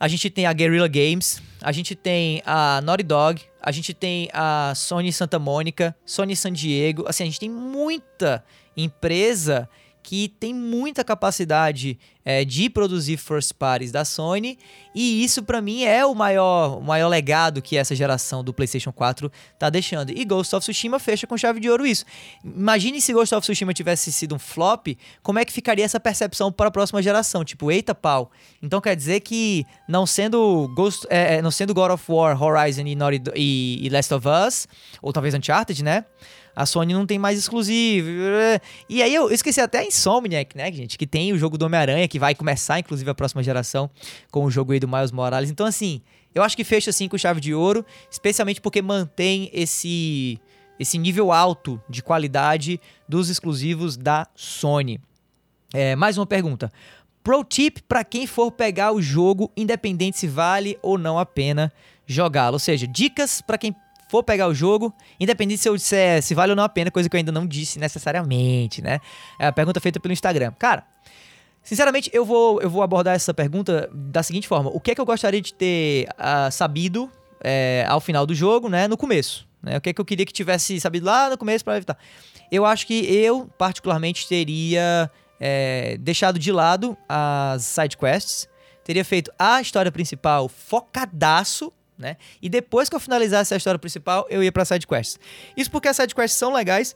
A gente tem a Guerrilla Games, a gente tem a Naughty Dog, a gente tem a Sony Santa Mônica, Sony San Diego. Assim, a gente tem muita empresa que tem muita capacidade é, de produzir first parties da Sony, e isso para mim é o maior, o maior legado que essa geração do PlayStation 4 tá deixando. E Ghost of Tsushima fecha com chave de ouro isso. Imagine se Ghost of Tsushima tivesse sido um flop, como é que ficaria essa percepção para a próxima geração? Tipo, eita pau. Então quer dizer que não sendo Ghost, é, é não sendo God of War, Horizon e, Naughty, e, e Last of Us, ou talvez Uncharted, né? a Sony não tem mais exclusivo. E aí eu esqueci até a Insomniac, né, gente? Que tem o jogo do Homem-Aranha, que vai começar, inclusive, a próxima geração com o jogo aí do Miles Morales. Então, assim, eu acho que fecha assim com chave de ouro, especialmente porque mantém esse, esse nível alto de qualidade dos exclusivos da Sony. É, mais uma pergunta. Pro tip para quem for pegar o jogo, independente se vale ou não a pena jogá-lo. Ou seja, dicas para quem for pegar o jogo, independente se eu disser se vale ou não a pena, coisa que eu ainda não disse necessariamente, né? É a pergunta feita pelo Instagram. Cara, sinceramente, eu vou, eu vou abordar essa pergunta da seguinte forma: o que é que eu gostaria de ter uh, sabido é, ao final do jogo, né? No começo. Né? O que é que eu queria que tivesse sabido lá no começo para evitar? Eu acho que eu, particularmente, teria é, deixado de lado as side quests, teria feito a história principal focadaço né? E depois que eu finalizasse a história principal, eu ia para side quests. Isso porque as side quests são legais,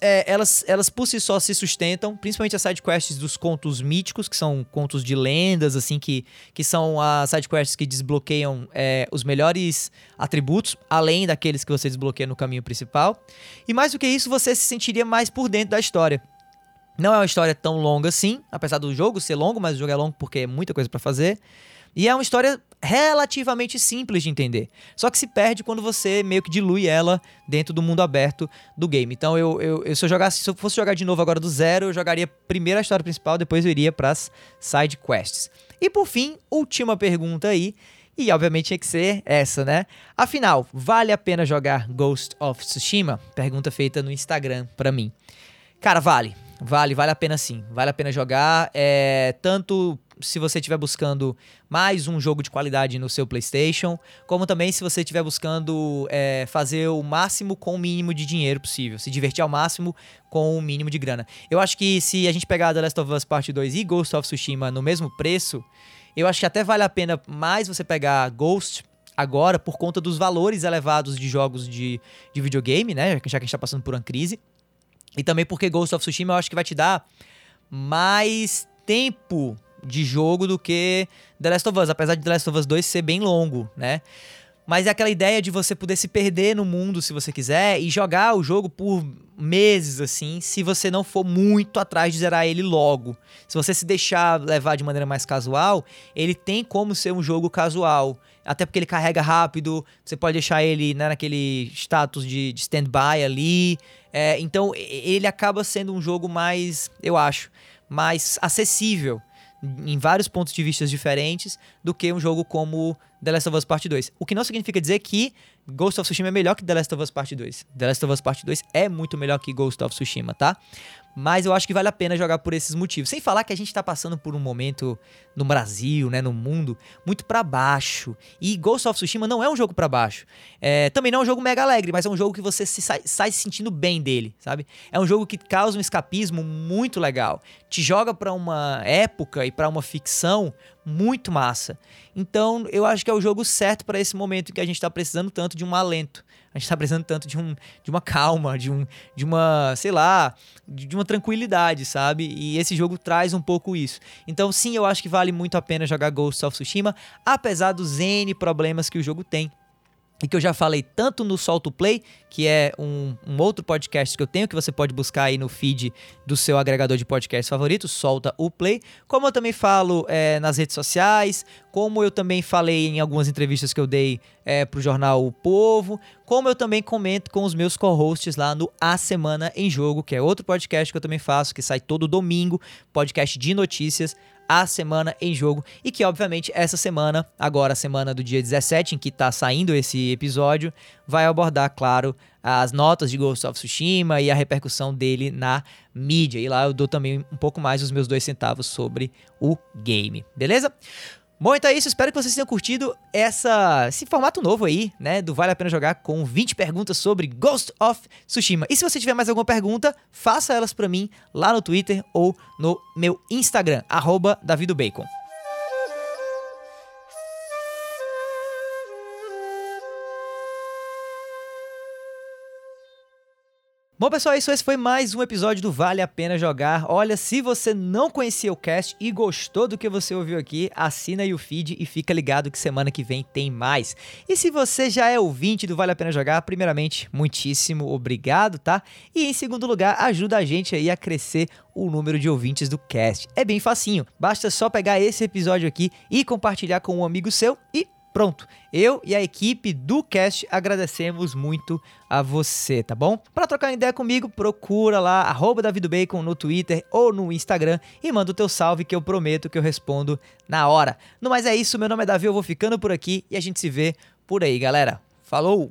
é, elas, elas por si só se sustentam, principalmente as sidequests dos contos míticos, que são contos de lendas, assim, que, que são as sidequests que desbloqueiam é, os melhores atributos, além daqueles que você desbloqueia no caminho principal. E mais do que isso, você se sentiria mais por dentro da história. Não é uma história tão longa assim, apesar do jogo ser longo, mas o jogo é longo porque é muita coisa para fazer. E é uma história relativamente simples de entender. Só que se perde quando você meio que dilui ela dentro do mundo aberto do game. Então eu, eu, eu se eu jogasse, se eu fosse jogar de novo agora do zero, eu jogaria primeiro a história principal, depois eu iria para as side quests. E por fim, última pergunta aí. E obviamente tinha que ser essa, né? Afinal, vale a pena jogar Ghost of Tsushima? Pergunta feita no Instagram para mim. Cara, vale. Vale, vale a pena sim. Vale a pena jogar. É, tanto se você estiver buscando mais um jogo de qualidade no seu PlayStation, como também se você estiver buscando é, fazer o máximo com o mínimo de dinheiro possível, se divertir ao máximo com o mínimo de grana. Eu acho que se a gente pegar The Last of Us Part 2 e Ghost of Tsushima no mesmo preço, eu acho que até vale a pena mais você pegar Ghost agora por conta dos valores elevados de jogos de, de videogame, né? Já que a gente está passando por uma crise. E também porque Ghost of Tsushima eu acho que vai te dar mais tempo de jogo do que The Last of Us, apesar de The Last of Us 2 ser bem longo, né? Mas é aquela ideia de você poder se perder no mundo se você quiser e jogar o jogo por meses, assim, se você não for muito atrás de zerar ele logo. Se você se deixar levar de maneira mais casual, ele tem como ser um jogo casual. Até porque ele carrega rápido, você pode deixar ele né, naquele status de, de stand-by ali. É, então ele acaba sendo um jogo mais, eu acho, mais acessível em vários pontos de vista diferentes do que um jogo como The Last of Us Part 2. O que não significa dizer que Ghost of Tsushima é melhor que The Last of Us Part 2. The Last of Us Part 2 é muito melhor que Ghost of Tsushima, tá? Mas eu acho que vale a pena jogar por esses motivos. Sem falar que a gente tá passando por um momento no Brasil, né, no mundo, muito para baixo. E Ghost of Tsushima não é um jogo para baixo. É, também não é um jogo mega alegre, mas é um jogo que você se sai, sai se sentindo bem dele, sabe? É um jogo que causa um escapismo muito legal. Te joga para uma época e para uma ficção muito massa. Então, eu acho que é o jogo certo para esse momento que a gente tá precisando tanto de um alento a gente tá precisando tanto de, um, de uma calma, de, um, de uma, sei lá, de, de uma tranquilidade, sabe? E esse jogo traz um pouco isso. Então, sim, eu acho que vale muito a pena jogar Ghost of Tsushima, apesar dos N problemas que o jogo tem e que eu já falei tanto no Solto Play, que é um, um, outro podcast que eu tenho, que você pode buscar aí no feed do seu agregador de podcast favorito, Solta o Play, como eu também falo é, nas redes sociais, como eu também falei em algumas entrevistas que eu dei é, para o jornal O Povo, como eu também comento com os meus co-hosts lá no A Semana em Jogo, que é outro podcast que eu também faço, que sai todo domingo, podcast de notícias a semana em jogo e que obviamente essa semana, agora a semana do dia 17 em que está saindo esse episódio, vai abordar, claro, as notas de Ghost of Tsushima e a repercussão dele na mídia. E lá eu dou também um pouco mais os meus dois centavos sobre o game, beleza? Bom, então é isso. Espero que vocês tenham curtido essa, esse formato novo aí, né? Do Vale a Pena Jogar com 20 perguntas sobre Ghost of Tsushima. E se você tiver mais alguma pergunta, faça elas para mim lá no Twitter ou no meu Instagram, arroba Davidobacon. Bom, pessoal, isso esse foi mais um episódio do Vale a Pena Jogar. Olha, se você não conhecia o cast e gostou do que você ouviu aqui, assina aí o feed e fica ligado que semana que vem tem mais. E se você já é ouvinte do Vale a Pena Jogar, primeiramente, muitíssimo obrigado, tá? E em segundo lugar, ajuda a gente aí a crescer o número de ouvintes do cast. É bem facinho, basta só pegar esse episódio aqui e compartilhar com um amigo seu e Pronto, eu e a equipe do cast agradecemos muito a você, tá bom? Para trocar ideia comigo, procura lá arroba Bacon no Twitter ou no Instagram e manda o teu salve que eu prometo que eu respondo na hora. No mais é isso, meu nome é Davi, eu vou ficando por aqui e a gente se vê por aí, galera. Falou!